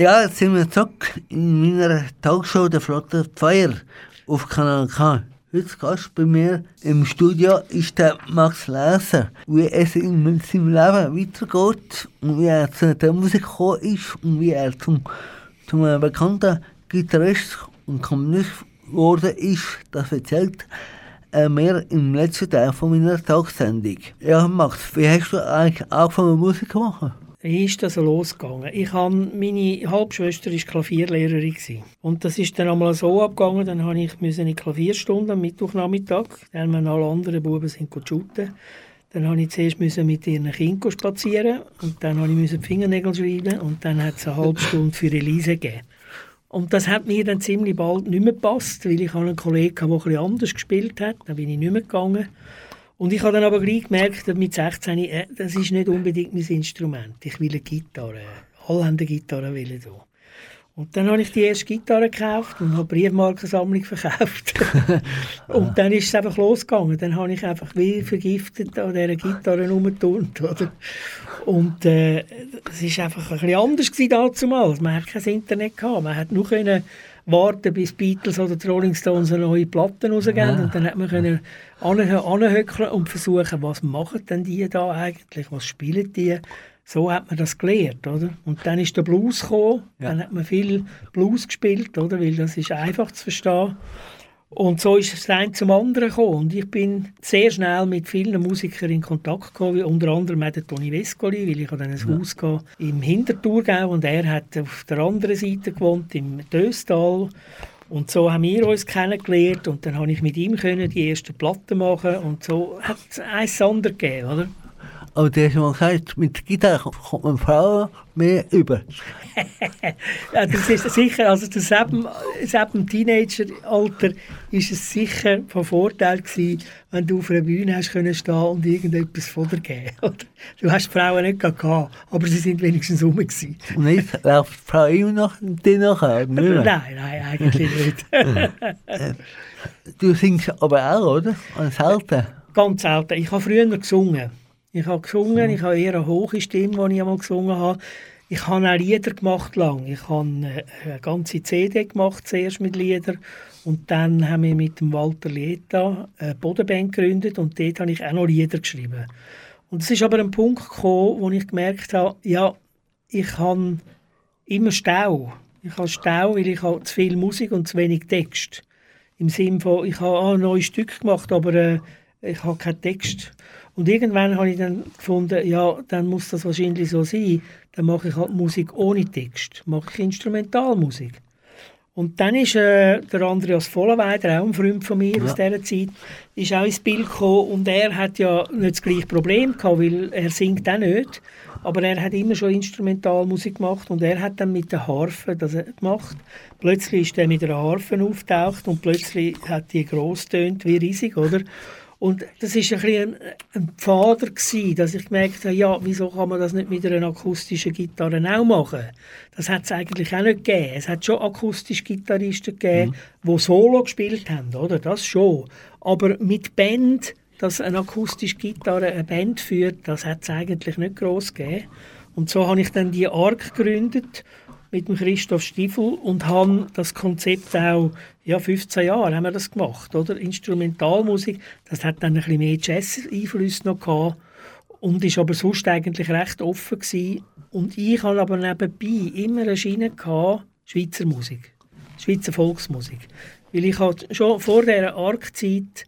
Ja, jetzt sind wir zurück in meiner Talkshow der Flotte Feuer auf Kanal K. Heute Gast bei mir im Studio ist der Max Leser, wie es in seinem Leben weitergeht und wie er zu der Musik gekommen ist und wie er zum, zum bekannten Gitarrist und Komponist geworden ist. Das erzählt er mir im letzten Teil von meiner Tagsendung. Ja, Max, wie hast du eigentlich angefangen Musik zu machen? Wie ist das losgegangen? Ich habe, meine Halbschwester war Klavierlehrerin. Gewesen. Und das ist dann einmal so abgegangen, dann habe ich eine Klavierstunde am Mittwochnachmittag, dann wenn alle anderen Buben sind shooten. Dann musste ich zuerst mit ihren Kindern spazieren und dann musste ich die Fingernägel schreiben und dann hat es eine halbe Stunde für Elise gegeben. Und das hat mir dann ziemlich bald nicht mehr gepasst, weil ich einen Kollegen hatte, der etwas anders gespielt hat. Dann bin ich nicht mehr gegangen. Und ich habe dann aber gleich gemerkt, mit 16, äh, das ist nicht unbedingt mein Instrument. Ich will eine Gitarre. Alle haben eine Gitarre wollen. Und dann habe ich die erste Gitarre gekauft und habe Briefmarkensammlung verkauft. und dann ist es einfach losgegangen. Dann habe ich einfach wie vergiftet an dieser Gitarre rumgeturnt. Oder? Und äh, es war einfach ein bisschen anders damals. Man hatte kein Internet. Gehabt. Man hat nur können warten, bis Beatles oder Rolling Stones eine neue Platten rausgeben. Ja. Und dann hat man können anhöckeln und versuchen, was machen denn die da eigentlich, was spielen die. So hat man das gelernt, oder? Und dann ist der Blues gekommen, ja. dann hat man viel Blues gespielt, oder? Weil das ist einfach zu verstehen. Und so ist es ein zum anderen gekommen. Und ich bin sehr schnell mit vielen Musikern in Kontakt gekommen, unter anderem mit Toni Vescoli, weil ich dann ein ja. Haus im Hinterthurgau und er hat auf der anderen Seite gewohnt, im Döstal. Und so haben wir uns kennengelernt und dann habe ich mit ihm können die ersten Platten machen und so hat es eins andere gegeben, oder? Aber hast mal gesagt, mit Gitarre kommt man Frauen mehr über. ja, das ist sicher, also das eben, dem Teenageralter ist es sicher von Vorteil gewesen, wenn du auf einer Bühne hast können stehen und irgendetwas von dir geben. Du hast die Frauen nicht gehabt, aber sie sind wenigstens rum gewesen. Und jetzt läuft die Frau immer noch die nachher? Nein, nein, eigentlich nicht. du singst aber auch, oder? Selten? Ganz selten. Ich habe früher gesungen. Ich habe gesungen, mhm. ich habe eher eine hohe Stimme, die ich einmal gesungen habe. Ich habe auch Lieder gemacht lang. Ich habe eine ganze CD gemacht, zuerst mit Liedern. Und dann haben wir mit dem Walter Lieta eine Bodenband gegründet und dort habe ich auch noch Lieder geschrieben. Und es ist aber ein Punkt gekommen, wo ich gemerkt habe, ja, ich habe immer Stau. Ich habe Stau, weil ich habe zu viel Musik und zu wenig Text. Im Sinne von, ich habe ein neues Stück gemacht, aber äh, ich habe keinen Text. Und irgendwann habe ich dann gefunden, ja, dann muss das wahrscheinlich so sein. Dann mache ich halt Musik ohne Text, mache ich Instrumentalmusik. Und dann ist äh, der Andreas Vollenweider, auch ein Freund von mir ja. aus dieser Zeit, ist auch ins Bild gekommen und er hat ja nicht das gleiche Problem gehabt, weil er singt auch nicht, aber er hat immer schon Instrumentalmusik gemacht und er hat dann mit der Harfe das gemacht. Plötzlich ist er mit der Harfe auftaucht und plötzlich hat die gross tönt wie riesig, oder? Und das war ein, bisschen ein, ein Pfader gewesen, dass ich gemerkt habe, ja, wieso kann man das nicht mit einer akustischen Gitarre auch machen? Das hat es eigentlich auch nicht gegeben. Es hat schon akustische Gitarristen gegeben, mhm. die Solo gespielt haben, oder? Das schon. Aber mit Band, dass eine akustische Gitarre eine Band führt, das hat es eigentlich nicht groß gegeben. Und so habe ich dann die ARC gegründet mit dem Christoph Stiefel und haben das Konzept auch, ja, 15 Jahre haben wir das gemacht, oder? Instrumentalmusik, das hat dann ein bisschen mehr Jazz-Einfluss noch gehabt und ist aber sonst eigentlich recht offen gewesen. Und ich hatte aber nebenbei immer eine Schiene gehabt, Schweizer Musik, Schweizer Volksmusik. Weil ich hatte schon vor dieser Arc-Zeit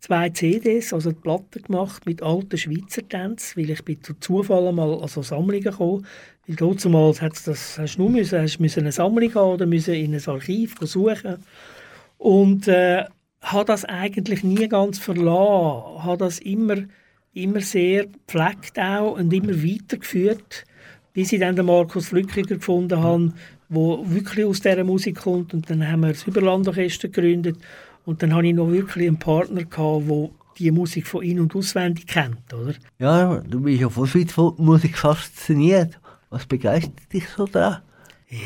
zwei CDs, also die Platte gemacht mit alten Schweizer Tänzen, weil ich bin zu Zufall mal also Sammlungen gekommen, Weil damals hat's das, hast du nur müssen, hast müssen eine Sammlung haben oder müssen in ein Archiv suchen. Und äh, habe das eigentlich nie ganz verlassen. Habe das immer, immer sehr gepflegt auch und immer weitergeführt, bis ich dann den Markus Flückiger gefunden habe, wo wirklich aus dieser Musik kommt. Und dann haben wir das Überlandorchester gegründet. Und dann hatte ich noch wirklich einen Partner, gehabt, der die Musik von in- und auswendig kennt, oder? Ja, du bist ja von Schweizer Musik fasziniert. Was begeistert dich so da?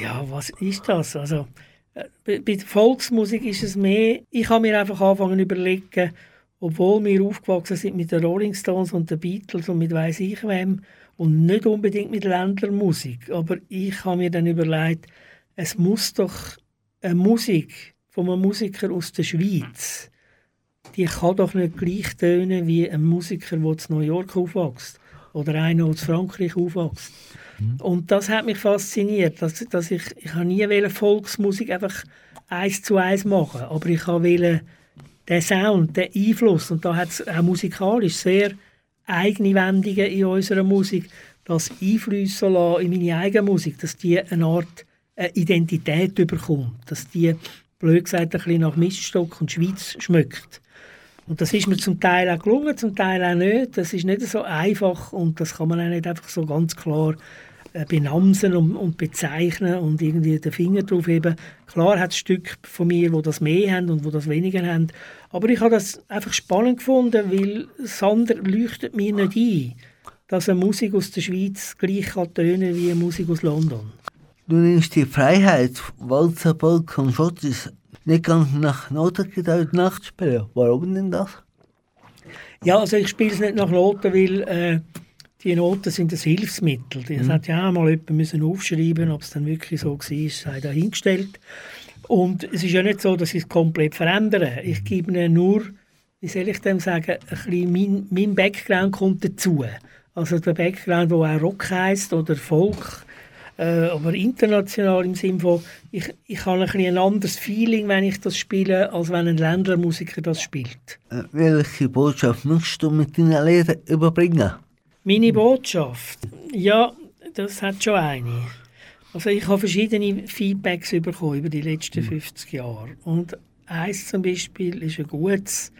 Ja, was ist das? Also, äh, bei der Volksmusik ist es mehr, ich habe mir einfach angefangen zu überlegen, obwohl wir aufgewachsen sind mit den Rolling Stones und den Beatles und mit weiss ich wem und nicht unbedingt mit Ländlermusik, aber ich habe mir dann überlegt, es muss doch eine Musik von einem Musiker aus der Schweiz, die kann doch nicht gleich tönen wie ein Musiker, der in New York aufwächst oder einer, der in Frankreich aufwächst. Und das hat mich fasziniert, dass, dass ich, ich habe nie wollte Volksmusik einfach eins zu eins machen, aber ich wollte den Sound, den Einfluss, und da hat es auch musikalisch sehr eigene Wendungen in unserer Musik, das einfließen lassen in meine eigene Musik, dass die eine Art eine Identität bekommt, dass die, blöd gesagt, ein bisschen nach Miststock und Schweiz schmeckt. Und das ist mir zum Teil auch gelungen, zum Teil auch nicht. Das ist nicht so einfach und das kann man auch nicht einfach so ganz klar äh, benamsen und, und bezeichnen und irgendwie den Finger drauf heben. Klar hat es Stück von mir, wo das mehr haben und wo das weniger haben. Aber ich habe das einfach spannend gefunden, weil Sander leuchtet mir nicht ein, dass eine Musik aus der Schweiz gleich kann tönen wie eine Musik aus London. Du nimmst die Freiheit, Walzer, Polk und Schottis nicht ganz nach Noten gedauert nachzuspielen. Warum denn das? Ja, also ich spiele es nicht nach Noten, weil äh, die Noten sind ein Hilfsmittel. Das Mhm. hat ja auch mal jemand müssen aufschreiben, ob es dann wirklich so war, sei dahingestellt. Und es ist ja nicht so, dass ich es komplett verändere. Ich gebe ihnen nur, wie soll ich dem sagen, ein bisschen mein, mein Background kommt dazu. Also der Background, der auch Rock heisst oder Folk, äh, aber international im Sinne von, ich, ich habe ein, bisschen ein anderes Feeling, wenn ich das spiele, als wenn ein Ländlermusiker das spielt. Äh, Welche Botschaft möchtest du mit deinen Liedern überbringen? Meine Botschaft? Ja, das hat schon eine. Also ich habe verschiedene Feedbacks bekommen über die letzten 50 Jahre. Und eins zum Beispiel ist ein gutes,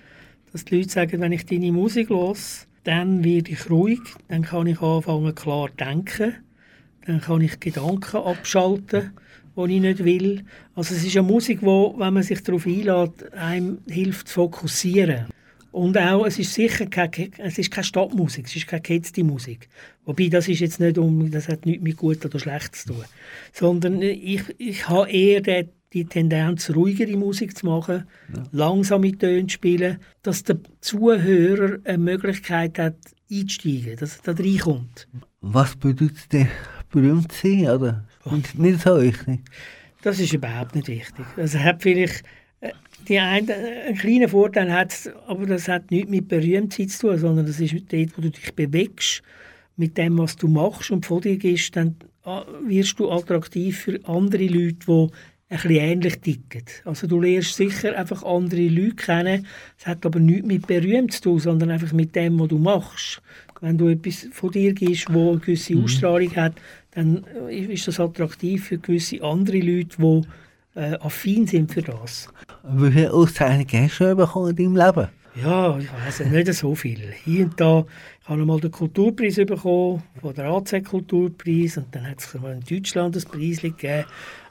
dass die Leute sagen, wenn ich deine Musik höre, dann werde ich ruhig, dann kann ich anfangen klar denken, dann kann ich Gedanken abschalten, die ich nicht will. Also es ist eine Musik, wo, wenn man sich darauf einlädt, einem hilft zu fokussieren. Und auch, es ist sicher keine, es ist keine Stadtmusik, es ist keine gehetzte Musik. Wobei, das ist jetzt nicht um, das hat nichts mit gut oder schlecht zu tun. Sondern ich, ich habe eher die, die Tendenz, ruhigere Musik zu machen, langsame Töne zu spielen, dass der Zuhörer eine Möglichkeit hat, einzusteigen, dass er da reinkommt. Was bedeutet denn berühmt sein? Oder? Und nicht so wichtig. Das ist überhaupt nicht wichtig. Also hat vielleicht äh, die einen, einen kleinen Vorteil, hat aber das hat nichts mit Berühmtheit zu tun, sondern das ist dort, wo du dich bewegst, mit dem, was du machst und vor dir gehst, dann ah, wirst du attraktiv für andere Leute, die ein bisschen ähnlich ticken. Also du lernst sicher einfach andere Leute kennen. Es hat aber nichts mit berühmt zu tun, sondern einfach mit dem, was du machst. Wenn du etwas von dir gibst, wo eine gewisse Ausstrahlung hat, dann äh, ist das attraktiv für gewisse andere Leute, die äh, affin sind für das. Wie viele Auszeichnungen hast du bekommen in deinem Leben? Ja, ich weiß nicht so viel. Hier und da, ich habe einmal den Kulturpreis bekommen, von der AC Kulturpreis, und dann hat es mal in Deutschland ein Preis gegeben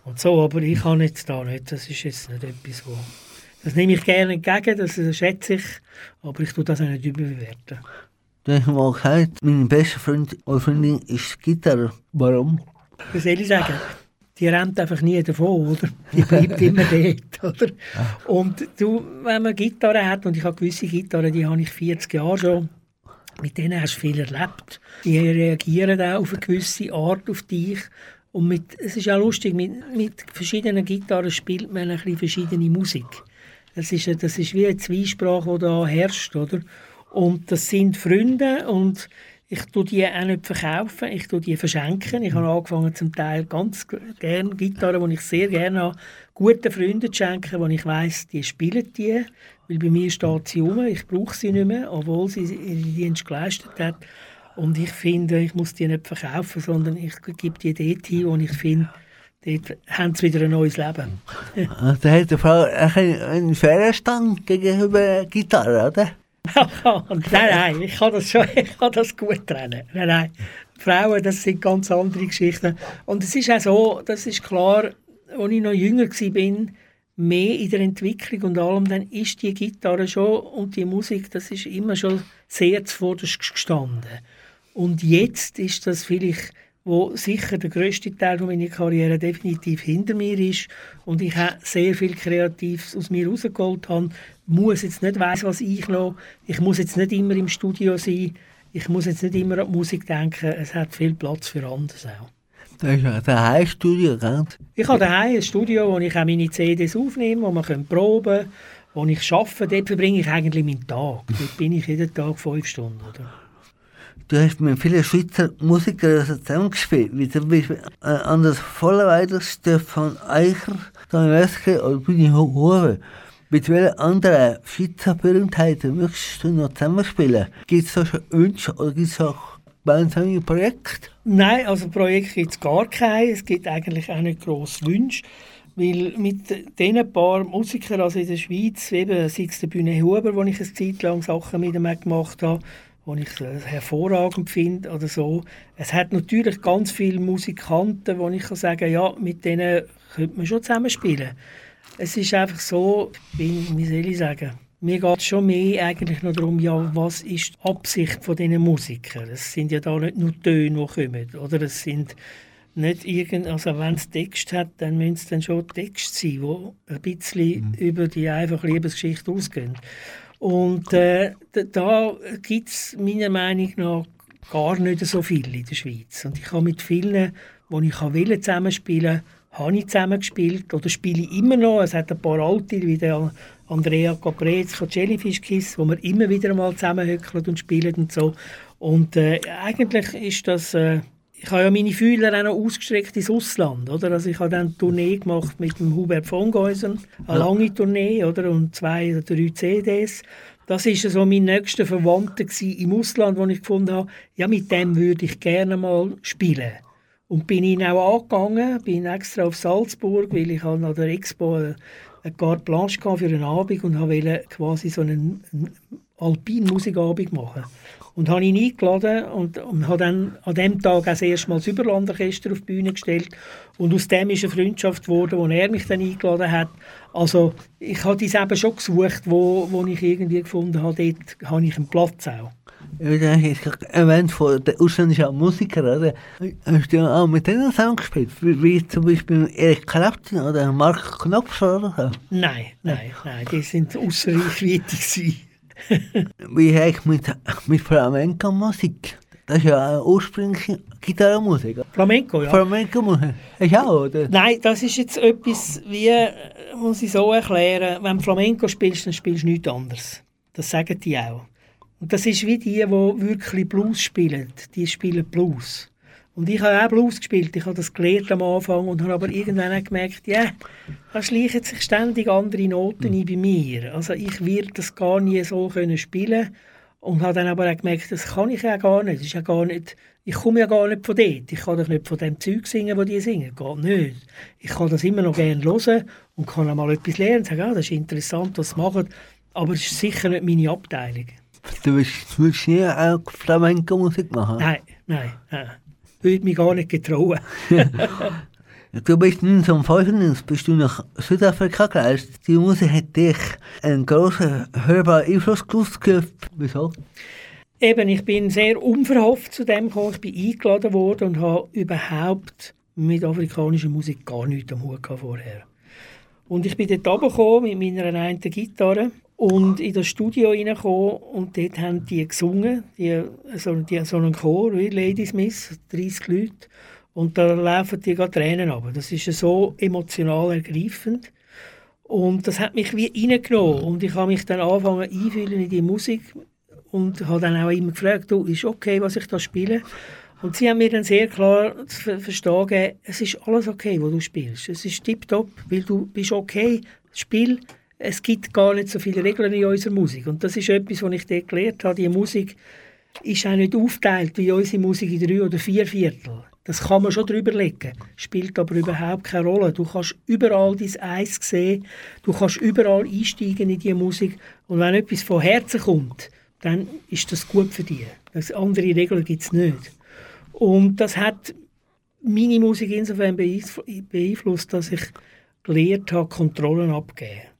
und so, aber ich kann jetzt da nicht, das ist jetzt nicht etwas, wo... Das nehme ich gerne entgegen, das schätze ich, aber ich tue das auch nicht überbewerten. Du hast mal gesagt, mein bester Freund oder Freundin ist Gitarre. Warum? Was soll ich sagen? Die rennt einfach nie davon, oder? Die bleibt immer dort, oder? Und du, wenn man Gitarre hat, und ich habe gewisse Gitarren, die habe ich 40 Jahre schon, mit denen hast du viel erlebt. Die reagieren auch auf eine gewisse Art auf dich. Und mit, es ist auch lustig, mit, mit verschiedenen Gitarren spielt man ein bisschen verschiedene Musik. Das ist, das ist wie eine Zweisprache, die da herrscht, oder? Und das sind Freunde und ich tue die auch nicht verkaufen, ich tue die verschenken. Ich habe angefangen zum Teil ganz gerne Gitarren, die ich sehr gerne habe, guten Freunden zu schenken, wo ich weiss, die spielen die, weil bei mir steht sie rum, ich brauche sie nicht mehr, obwohl sie ihren Dienst geleistet hat. Und ich finde, ich muss die nicht verkaufen, sondern ich gebe die dort hin, wo ich finde, dort haben sie wieder ein neues Leben. Da hat die Frau einen fairen Stand gegenüber Gitarre, oder? nein, nein, ich kann das schon, ich kann das gut trennen. Nein, nein. Frauen, das sind ganz andere Geschichten. Und es ist auch so, das ist klar, als ich noch jünger war, mehr in der Entwicklung und allem, dann ist die Gitarre schon und die Musik, das ist immer schon sehr zuvorderst gestanden. Und jetzt ist das vielleicht, wo sicher der größte Teil meiner Karriere definitiv hinter mir ist und ich habe sehr viel Kreatives aus mir rausgeholt habe, muss jetzt nicht weiss, was ich noch, ich muss jetzt nicht immer im Studio sein, ich muss jetzt nicht immer an die Musik denken, es hat viel Platz für anderes auch. Das ist ja daheim Studio, gell? Ich habe daheim ein Studio, wo ich auch meine CDs aufnehme, wo man proben kann, wo ich arbeite. Dort verbringe ich eigentlich meinen Tag. Dort bin ich jeden Tag fünf Stunden. Oder? Du hast mit vielen Schweizer Musikern zusammengespielt, wie zum Beispiel äh, Anders Vollerweider, Stefan Eicher, Daniel Weske oder Bühne Hure. Mit welchen anderen Schweizer Berühmtheiten möchtest du noch zusammenspielen? Gibt es da schon Wünsche oder gibt es auch gemeinsame Projekte? Nein, also Projekte gibt es gar keine. Es gibt eigentlich auch nicht grosse Wünsche. Weil mit diesen paar Musikern, also in der Schweiz, eben sei es der Bühne Huber, wo ich eine Zeit lang Sachen mit ihm gemacht habe, die ich hervorragend finde oder so. Es hat natürlich ganz viele Musikanten, wo ich kann sagen ja, mit denen könnte man schon zusammenspielen. Es ist einfach so, bin, wie soll ich sagen, mir geht es schon mehr eigentlich noch darum, ja, was ist die Absicht von diesen Musikern? Es sind ja da nicht nur Töne, die kommen, oder? Es sind nicht irgend, also wenn es Text hat, dann müssen es dann schon Text sein, die ein bisschen mhm. über die einfache Liebesgeschichte ausgehen. Und äh, da gibt es meiner Meinung nach gar nicht so viel in der Schweiz. Und ich habe mit vielen, die ich will, zusammenspielen habe ich zusammengespielt oder spiele ich immer noch. Es hat ein paar alte, wie der Andrea Caprez von Jellyfish Kiss, wo wir immer wieder mal zusammenhöckeln und spielen und so. Und äh, eigentlich ist das... Äh, ich habe ja meine Fühler auch noch ausgestreckt ins Ausland, oder? Also ich habe dann eine Tournee gemacht mit dem Hubert von Geusen, eine ja. lange Tournee, oder? Und zwei oder drei CDs. Das war so mein nächster Verwandter im Ausland, wo ich gefunden habe, ja, mit dem würde ich gerne mal spielen. Und bin ihn auch angegangen, bin extra auf Salzburg, weil ich an der Expo eine Carte Blanche für einen Abend und wollte quasi so einen, einen alpinen Musikabend machen. Und habe ihn eingeladen und, und habe dann an dem Tag auch das erste Mal das Überlandorchester auf die Bühne gestellt. Und aus dem ist eine Freundschaft geworden, wo er mich dann eingeladen hat. Also ich habe das eben schon gesucht, wo, wo ich irgendwie gefunden habe, dort habe ich einen Platz auch. Ja, ich erwähnt von den ausländischen Musikern, oder? Hast du auch mit denen zusammengespielt? Wie, wie zum Beispiel Erik Clapton oder Mark Knopfler oder so? Nein, nein, nein, die sind außerreichweitig Wie eigentlich mit, mit Flamenco-Musik? Das ist ja ursprünglich Gitarrenmusik. Flamenco, ja. Flamenco-Musik. Du auch, oder? Nein, das ist jetzt etwas, wie, muss ich so erklären, wenn du Flamenco spielst, dann spielst du nichts anderes. Das sagen die auch. Und das ist wie die, die wirklich Blues spielen. Die spielen Blues. Und ich habe auch Blues gespielt. Ich habe das gelernt am Anfang und habe aber irgendwann gemerkt, ja, da schleichen sich ständig andere Noten ein bei mir. Also ich werde das gar nie so können spielen und habe dann aber auch gemerkt, das kann ich ja gar nicht. Das ist ja gar nicht ich komme ja gar nicht von dort. Ich kann doch nicht von dem Zeug singen, das die singen. Geht nicht. Ich kann das immer noch gerne hören und kann auch mal etwas lernen. Sagen, ah, das ist interessant, was sie machen. Aber es ist sicher nicht meine Abteilung. Du willst nie auch Flamenco-Musik machen? Nein, nein, nein würde mich gar nicht getrauen. du bist 1995 bist du nach Südafrika gereist. Die Musik hat dich einen grossen hörbaren Einfluss gewusst. Wieso? Eben, ich bin sehr unverhofft zu dem gekommen. Ich bin eingeladen worden und habe überhaupt mit afrikanischer Musik gar nichts am Hut vorher. Und ich bin dort runtergekommen mit meiner einen Gitarre und in das Studio reingekommen und dort haben die gesungen, die, so, die, so einen Chor, wie Lady Smith, 30 Leute. Und da laufen die gerade Tränen ab. Das ist so emotional ergreifend. Und das hat mich wie reingenommen. Und ich habe mich dann angefangen einfühlen in die Musik und habe dann auch immer gefragt, du, ist okay, was ich da spiele? Und sie haben mir dann sehr klar zu verstehen gegeben, es ist alles okay, was du spielst. Es ist tipptopp, weil du bist okay, spiel es gibt gar nicht so viele Regeln in unserer Musik. Und das ist etwas, was ich dort gelernt habe. Die Musik ist auch nicht aufgeteilt wie unsere Musik in drei oder vier Viertel. Das kann man schon drüber legen, spielt aber überhaupt keine Rolle. Du kannst überall dein Eis sehen, du kannst überall einsteigen in die Musik und wenn etwas von Herzen kommt, dann ist das gut für dich. Andere Regeln gibt es nicht. Und das hat meine Musik insofern beeinflusst, dass ich gelernt habe, Kontrollen abzugeben.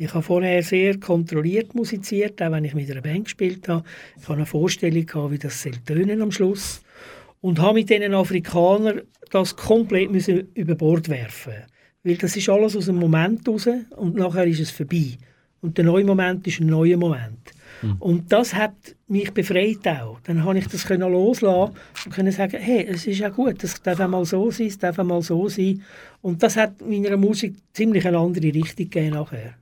Ich habe vorher sehr kontrolliert musiziert, auch wenn ich mit einer Band gespielt habe. Ich habe eine Vorstellung gehabt, wie das tönen am Schluss. Und habe mit diesen Afrikanern das komplett müssen über Bord werfen. Weil das ist alles aus dem Moment raus und nachher ist es vorbei. Und der neue Moment ist ein neuer Moment. Mhm. und das hat mich befreit auch. Dann habe ich das können loslassen und können sagen hey es ist ja gut das darf einmal so sein es darf einmal so sein. Und das hat meiner Musik ziemlich eine andere Richtung gegeben nachher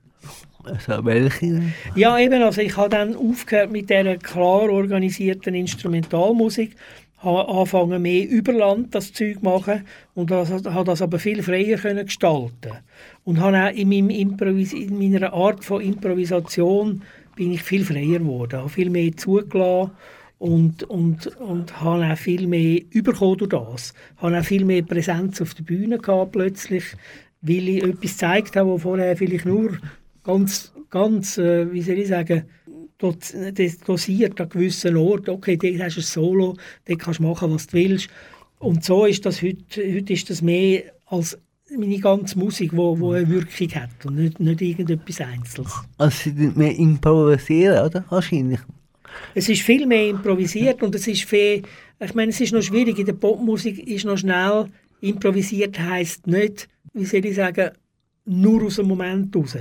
also welche? Ja, eben. Also ich habe dann aufgehört mit dieser klar organisierten Instrumentalmusik habe angefangen mehr Überland das Zeug machen und das, habe das aber viel freier können gestalten und habe auch in, meinem Improvis in meiner Art von Improvisation bin ich viel freier geworden, habe viel mehr zugelassen und, und, und habe auch viel mehr bekommen durch das. Habe auch viel mehr Präsenz auf der Bühne gehabt plötzlich, weil ich etwas gezeigt habe, was vorher vielleicht nur ganz, ganz, äh, wie soll ich sagen, dosiert an gewissen Orten. Okay, dort hast du ein Solo, dort kannst du machen, was du willst. Und so ist das heute, heute ist das mehr als meine ganze Musik, die wo, wo eine Wirkung hat und nicht, nicht irgendetwas Einzelnes. Also mehr improvisieren, oder? Wahrscheinlich. Es ist viel mehr improvisiert und es ist viel, ich meine, es ist noch schwierig, in der Popmusik ist noch schnell, improvisiert heisst nicht, wie soll ich sagen, nur aus dem Moment raus.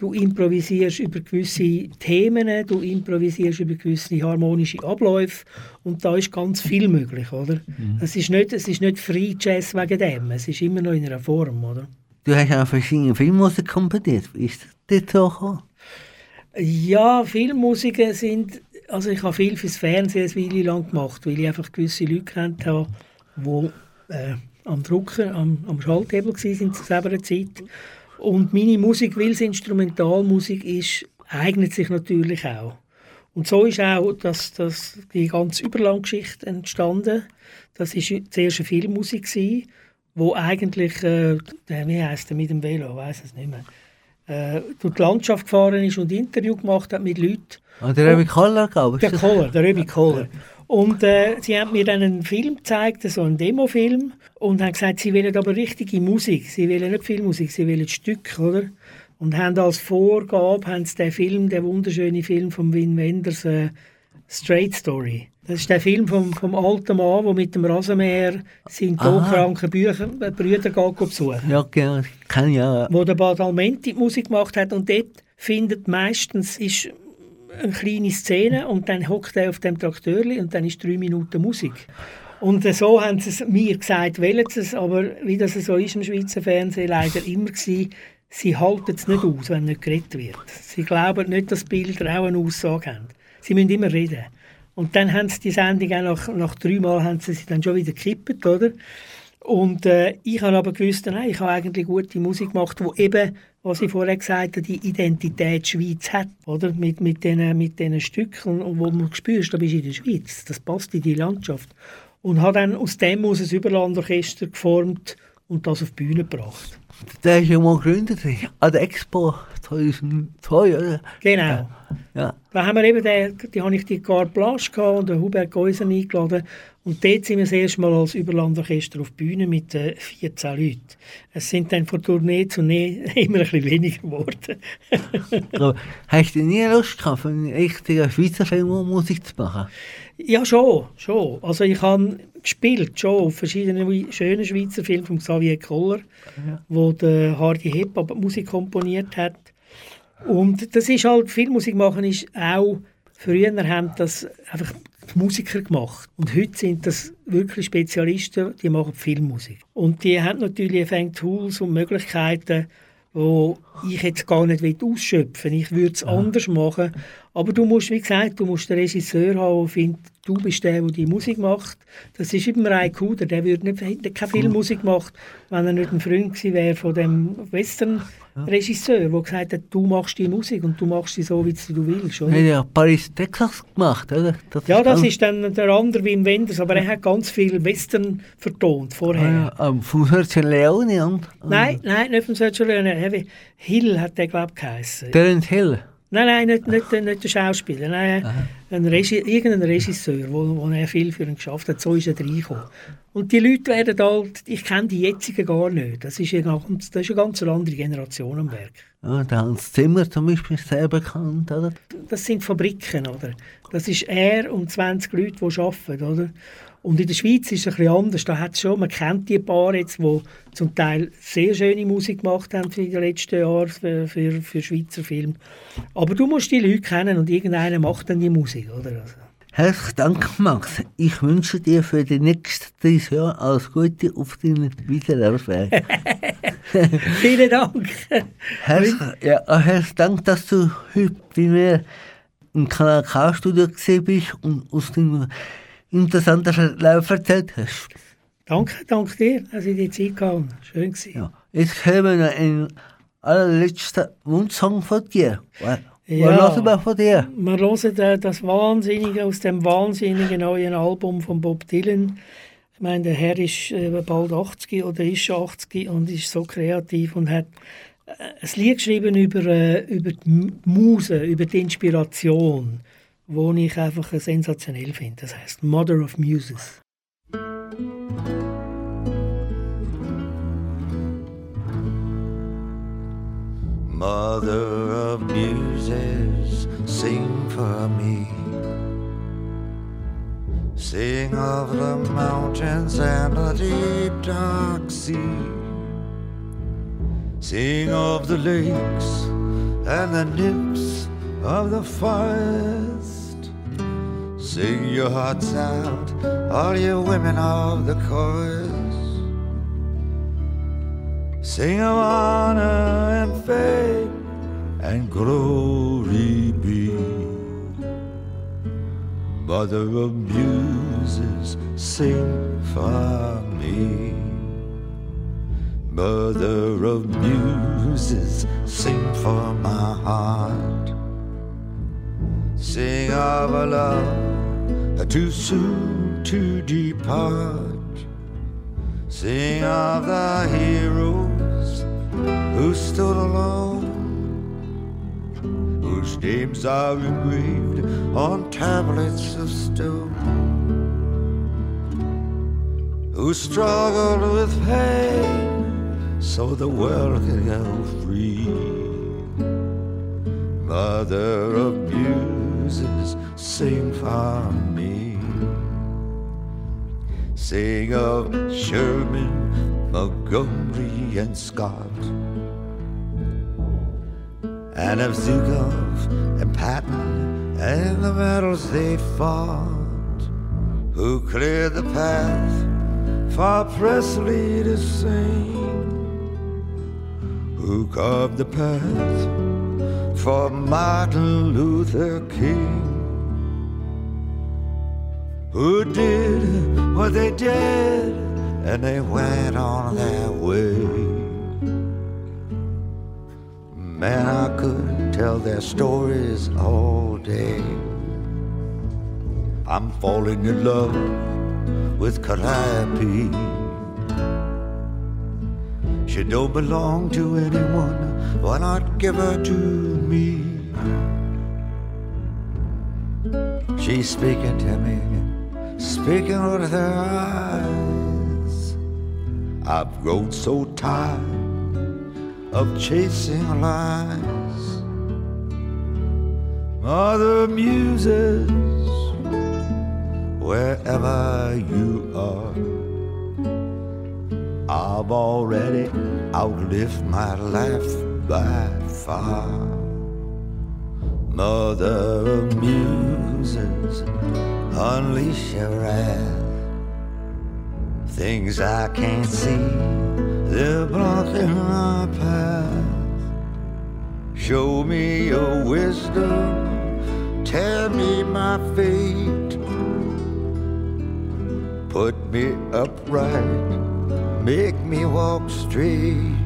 Du improvisierst über gewisse Themen, du improvisierst über gewisse harmonische Abläufe und da ist ganz viel möglich, oder? Mhm. Es, ist nicht, es ist nicht Free Jazz wegen dem, es ist immer noch in einer Form, oder? Du hast auch verschiedene Filmmusik komponiert, ist das so gekommen? Ja, Filmmusiken sind, also ich habe viel fürs Fernsehen eine Weile lang gemacht, weil ich einfach gewisse Leute kennt habe, die äh, am Drucker, am, am Schalthebel waren zu selber Zeit und meine Musik, weil es Instrumentalmusik ist, eignet sich natürlich auch. Und so ist auch das, das, die ganze Überlandgeschichte entstanden. Das war zuerst eine Filmmusik, die eigentlich, äh, wie heisst der mit dem Velo, ich weiß es nicht mehr, äh, durch die Landschaft gefahren ist und Interview gemacht hat mit Leuten. Und der Röbi Koller, glaube ich. Der Koller, der Röbi Koller. Und äh, sie haben mir dann einen Film gezeigt, so einen Demofilm, und haben gesagt, sie wollen aber richtige Musik. Sie wollen nicht Filmmusik, sie wollen Stück, oder? Und haben als Vorgabe haben sie den Film, den wunderschönen Film von Wim Wenders, äh, Straight Story. Das ist der Film vom, vom alten Mann, der mit dem Rasenmäher seinen todkranken äh, Brüder geht besuchen. Ja, genau, kann ja. Wo der Badalmenti Musik gemacht hat und dort findet meistens ist eine kleine Szene und dann hockt er auf dem Traktor und dann ist drei Minuten Musik. Und so haben sie es mir gesagt, wollen sie es, aber wie das so ist im Schweizer Fernsehen leider immer gewesen, sie halten es nicht aus, wenn nicht geredet wird. Sie glauben nicht, dass Bilder auch eine Aussage haben. Sie müssen immer reden. Und dann haben sie die Sendung auch nach, nach drei Mal haben sie sie dann schon wieder gekippt, oder? Und äh, ich habe aber gewusst, nein, ich habe eigentlich gute Musik gemacht, die eben, was ich vorher gesagt habe, die Identität Schweiz hat, oder? Mit, mit diesen mit den Stücken, wo man spürst, da bist du in der Schweiz, das passt in die Landschaft. Und habe dann aus dem aus ein Überlandorchester geformt und das auf die Bühne gebracht. Der ist ja mal gegründet an der Expo 2002, oder? Genau. Ja. Da haben wir eben den, die habe ich die Carte Blanche und den Hubert Geuser eingeladen und dort sind wir das erste Mal als Überlandorchester auf die Bühne mit äh, 14 Leuten. Es sind dann von Tournee zu Tournee immer ein bisschen weniger geworden. hast du nie Lust gehabt, von richtiger Schweizer Filmmusik zu machen? Ja, schon, schon. Also ich habe gespielt, schon auf verschiedenen schönen Schweizer Filmen von Xavier Koller, ja. wo der Hardy Hip Musik komponiert hat. Und das ist halt, Filmmusik machen ist auch, früher haben das einfach die Musiker gemacht. Und heute sind das wirklich Spezialisten, die machen Filmmusik. Und die haben natürlich Tools und Möglichkeiten, wo ich jetzt gar nicht ausschöpfen will. Ich würde es ja. anders machen, Aber du musst, wie gesagt, du musst den Regisseur haben, der findet, du bist der, der die Musik macht. Das ist eben Ray Kuder, der würde nicht, hätte keine Filmmusik gemacht, wenn er nicht ein Freund gewesen wäre von dem Western-Regisseur, der gesagt hat, du machst die Musik und du machst sie so, wie du willst. Oder? Hat ja Paris, Texas gemacht, oder? Das ja, das ist dann der andere Wim Wenders, aber er hat ganz viel Western vertont vorher. Ah, ja, von Sergio Leone und? Nein, nein, nicht von Sergio Leone. Hill hat der, glaube ich, geheißen. Terence Hill? Nein, nein, nicht, nicht, nicht der Schauspieler. Nein, ein Regi irgendein Regisseur, wo, wo er viel für ihn geschafft hat. So ist er reingekommen. Und die Leute werden halt, ich kenne die jetzigen gar nicht. Das ist, eine, das ist eine ganz andere Generation am Werk. Ja, der Hans Zimmer zum Beispiel ist sehr bekannt, oder? Das sind Fabriken, oder? Das ist er und 20 Leute, die arbeiten, oder? Und in der Schweiz ist es ein bisschen anders. Da hat schon, man kennt die Paar jetzt, die zum Teil sehr schöne Musik gemacht haben in den letzten Jahren für, für, für Schweizer Filme. Aber du musst die Leute kennen und irgendeiner macht dann die Musik, oder? Also. Herzlichen Dank, Max. Ich wünsche dir für die nächsten drei Jahre alles Gute auf deinen Wiedererwerb. Vielen Dank. Herz, ja, herzlichen Dank, dass du heute bei mir im Kanal K-Studio gesehen bist und aus dem interessanten Verlauf erzählt hast. Danke, danke dir, dass ich die Zeit hatte. Schön gewesen. Ja. Jetzt hören wir einen allerletzten Wunschsong von dir. Was, ja, hören wir von dir? Wir hören das Wahnsinnige aus dem wahnsinnigen neuen Album von Bob Dylan. Ich meine, der Herr ist bald 80 oder ist schon 80 und ist so kreativ und hat ein Lied geschrieben über, über die Muse, über die Inspiration wo ich einfach sensationell finde. Das heißt Mother of Muses. Mother of muses, sing for me. Sing of the mountains and the deep dark sea. Sing of the lakes and the nymphs of the forest. Sing your hearts out, all you women of the chorus. Sing of honor and fame and glory be. Mother of muses, sing for me. Mother of muses, sing for my heart. Sing of a love too soon to depart. Sing of the heroes who stood alone, whose names are engraved on tablets of stone, who struggled with pain so the world could go free. Mother of muses, sing for me. Sing of Sherman, Montgomery, and Scott, and of Zukov and Patton, and the battles they fought, who cleared the path for Presley to sing, who carved the path for Martin Luther King who did what they did and they went on their way. Man, I could tell their stories all day. I'm falling in love with Calliope. She don't belong to anyone, why not give her to me? She's speaking to me speaking with their eyes. I've grown so tired of chasing lies. Mother muses, wherever you are, I've already outlived my life by far. Mother muses unleash your wrath. Things I can't see, they're blocking my path. Show me your wisdom, tell me my fate. Put me upright, make me walk straight.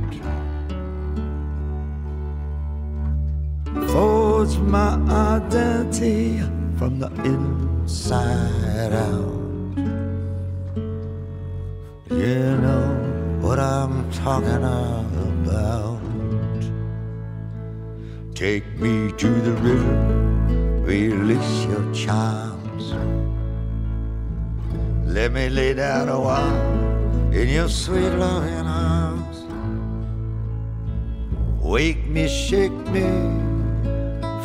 Forge my identity from the inside out. You know what I'm talking about. Take me to the river, release your charms. Let me lay down a while in your sweet loving arms. Wake me, shake me,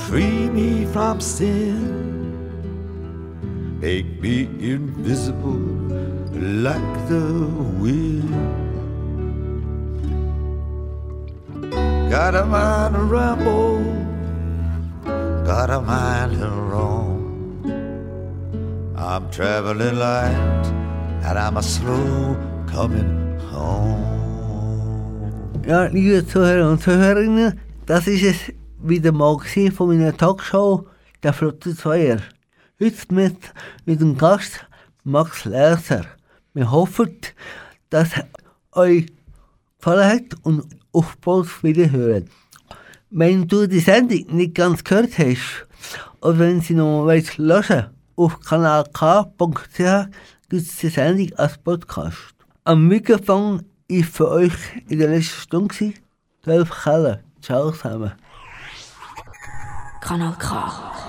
free me from sin. Make me invisible like the wind. Got a mind to ramble, got a mind to roam. I'm traveling light, and I'm a slow coming home. Ja, liebe Zuhörer und Zuhörerinnen, das ist es wieder mal von meiner Talkshow «Der Flotte Zweier». Heute mit, mit dem Gast Max Lerser. Wir hoffen, dass euch gefallen hat und auf bald wiederhören. Wenn du die Sendung nicht ganz gehört hast oder wenn sie noch willst hören auf kanalk.ch gibt es die Sendung als Podcast. Am Mikrofon ist für euch in der letzten Stunde gewesen, 12 Keller. Ciao zusammen. Kanal K.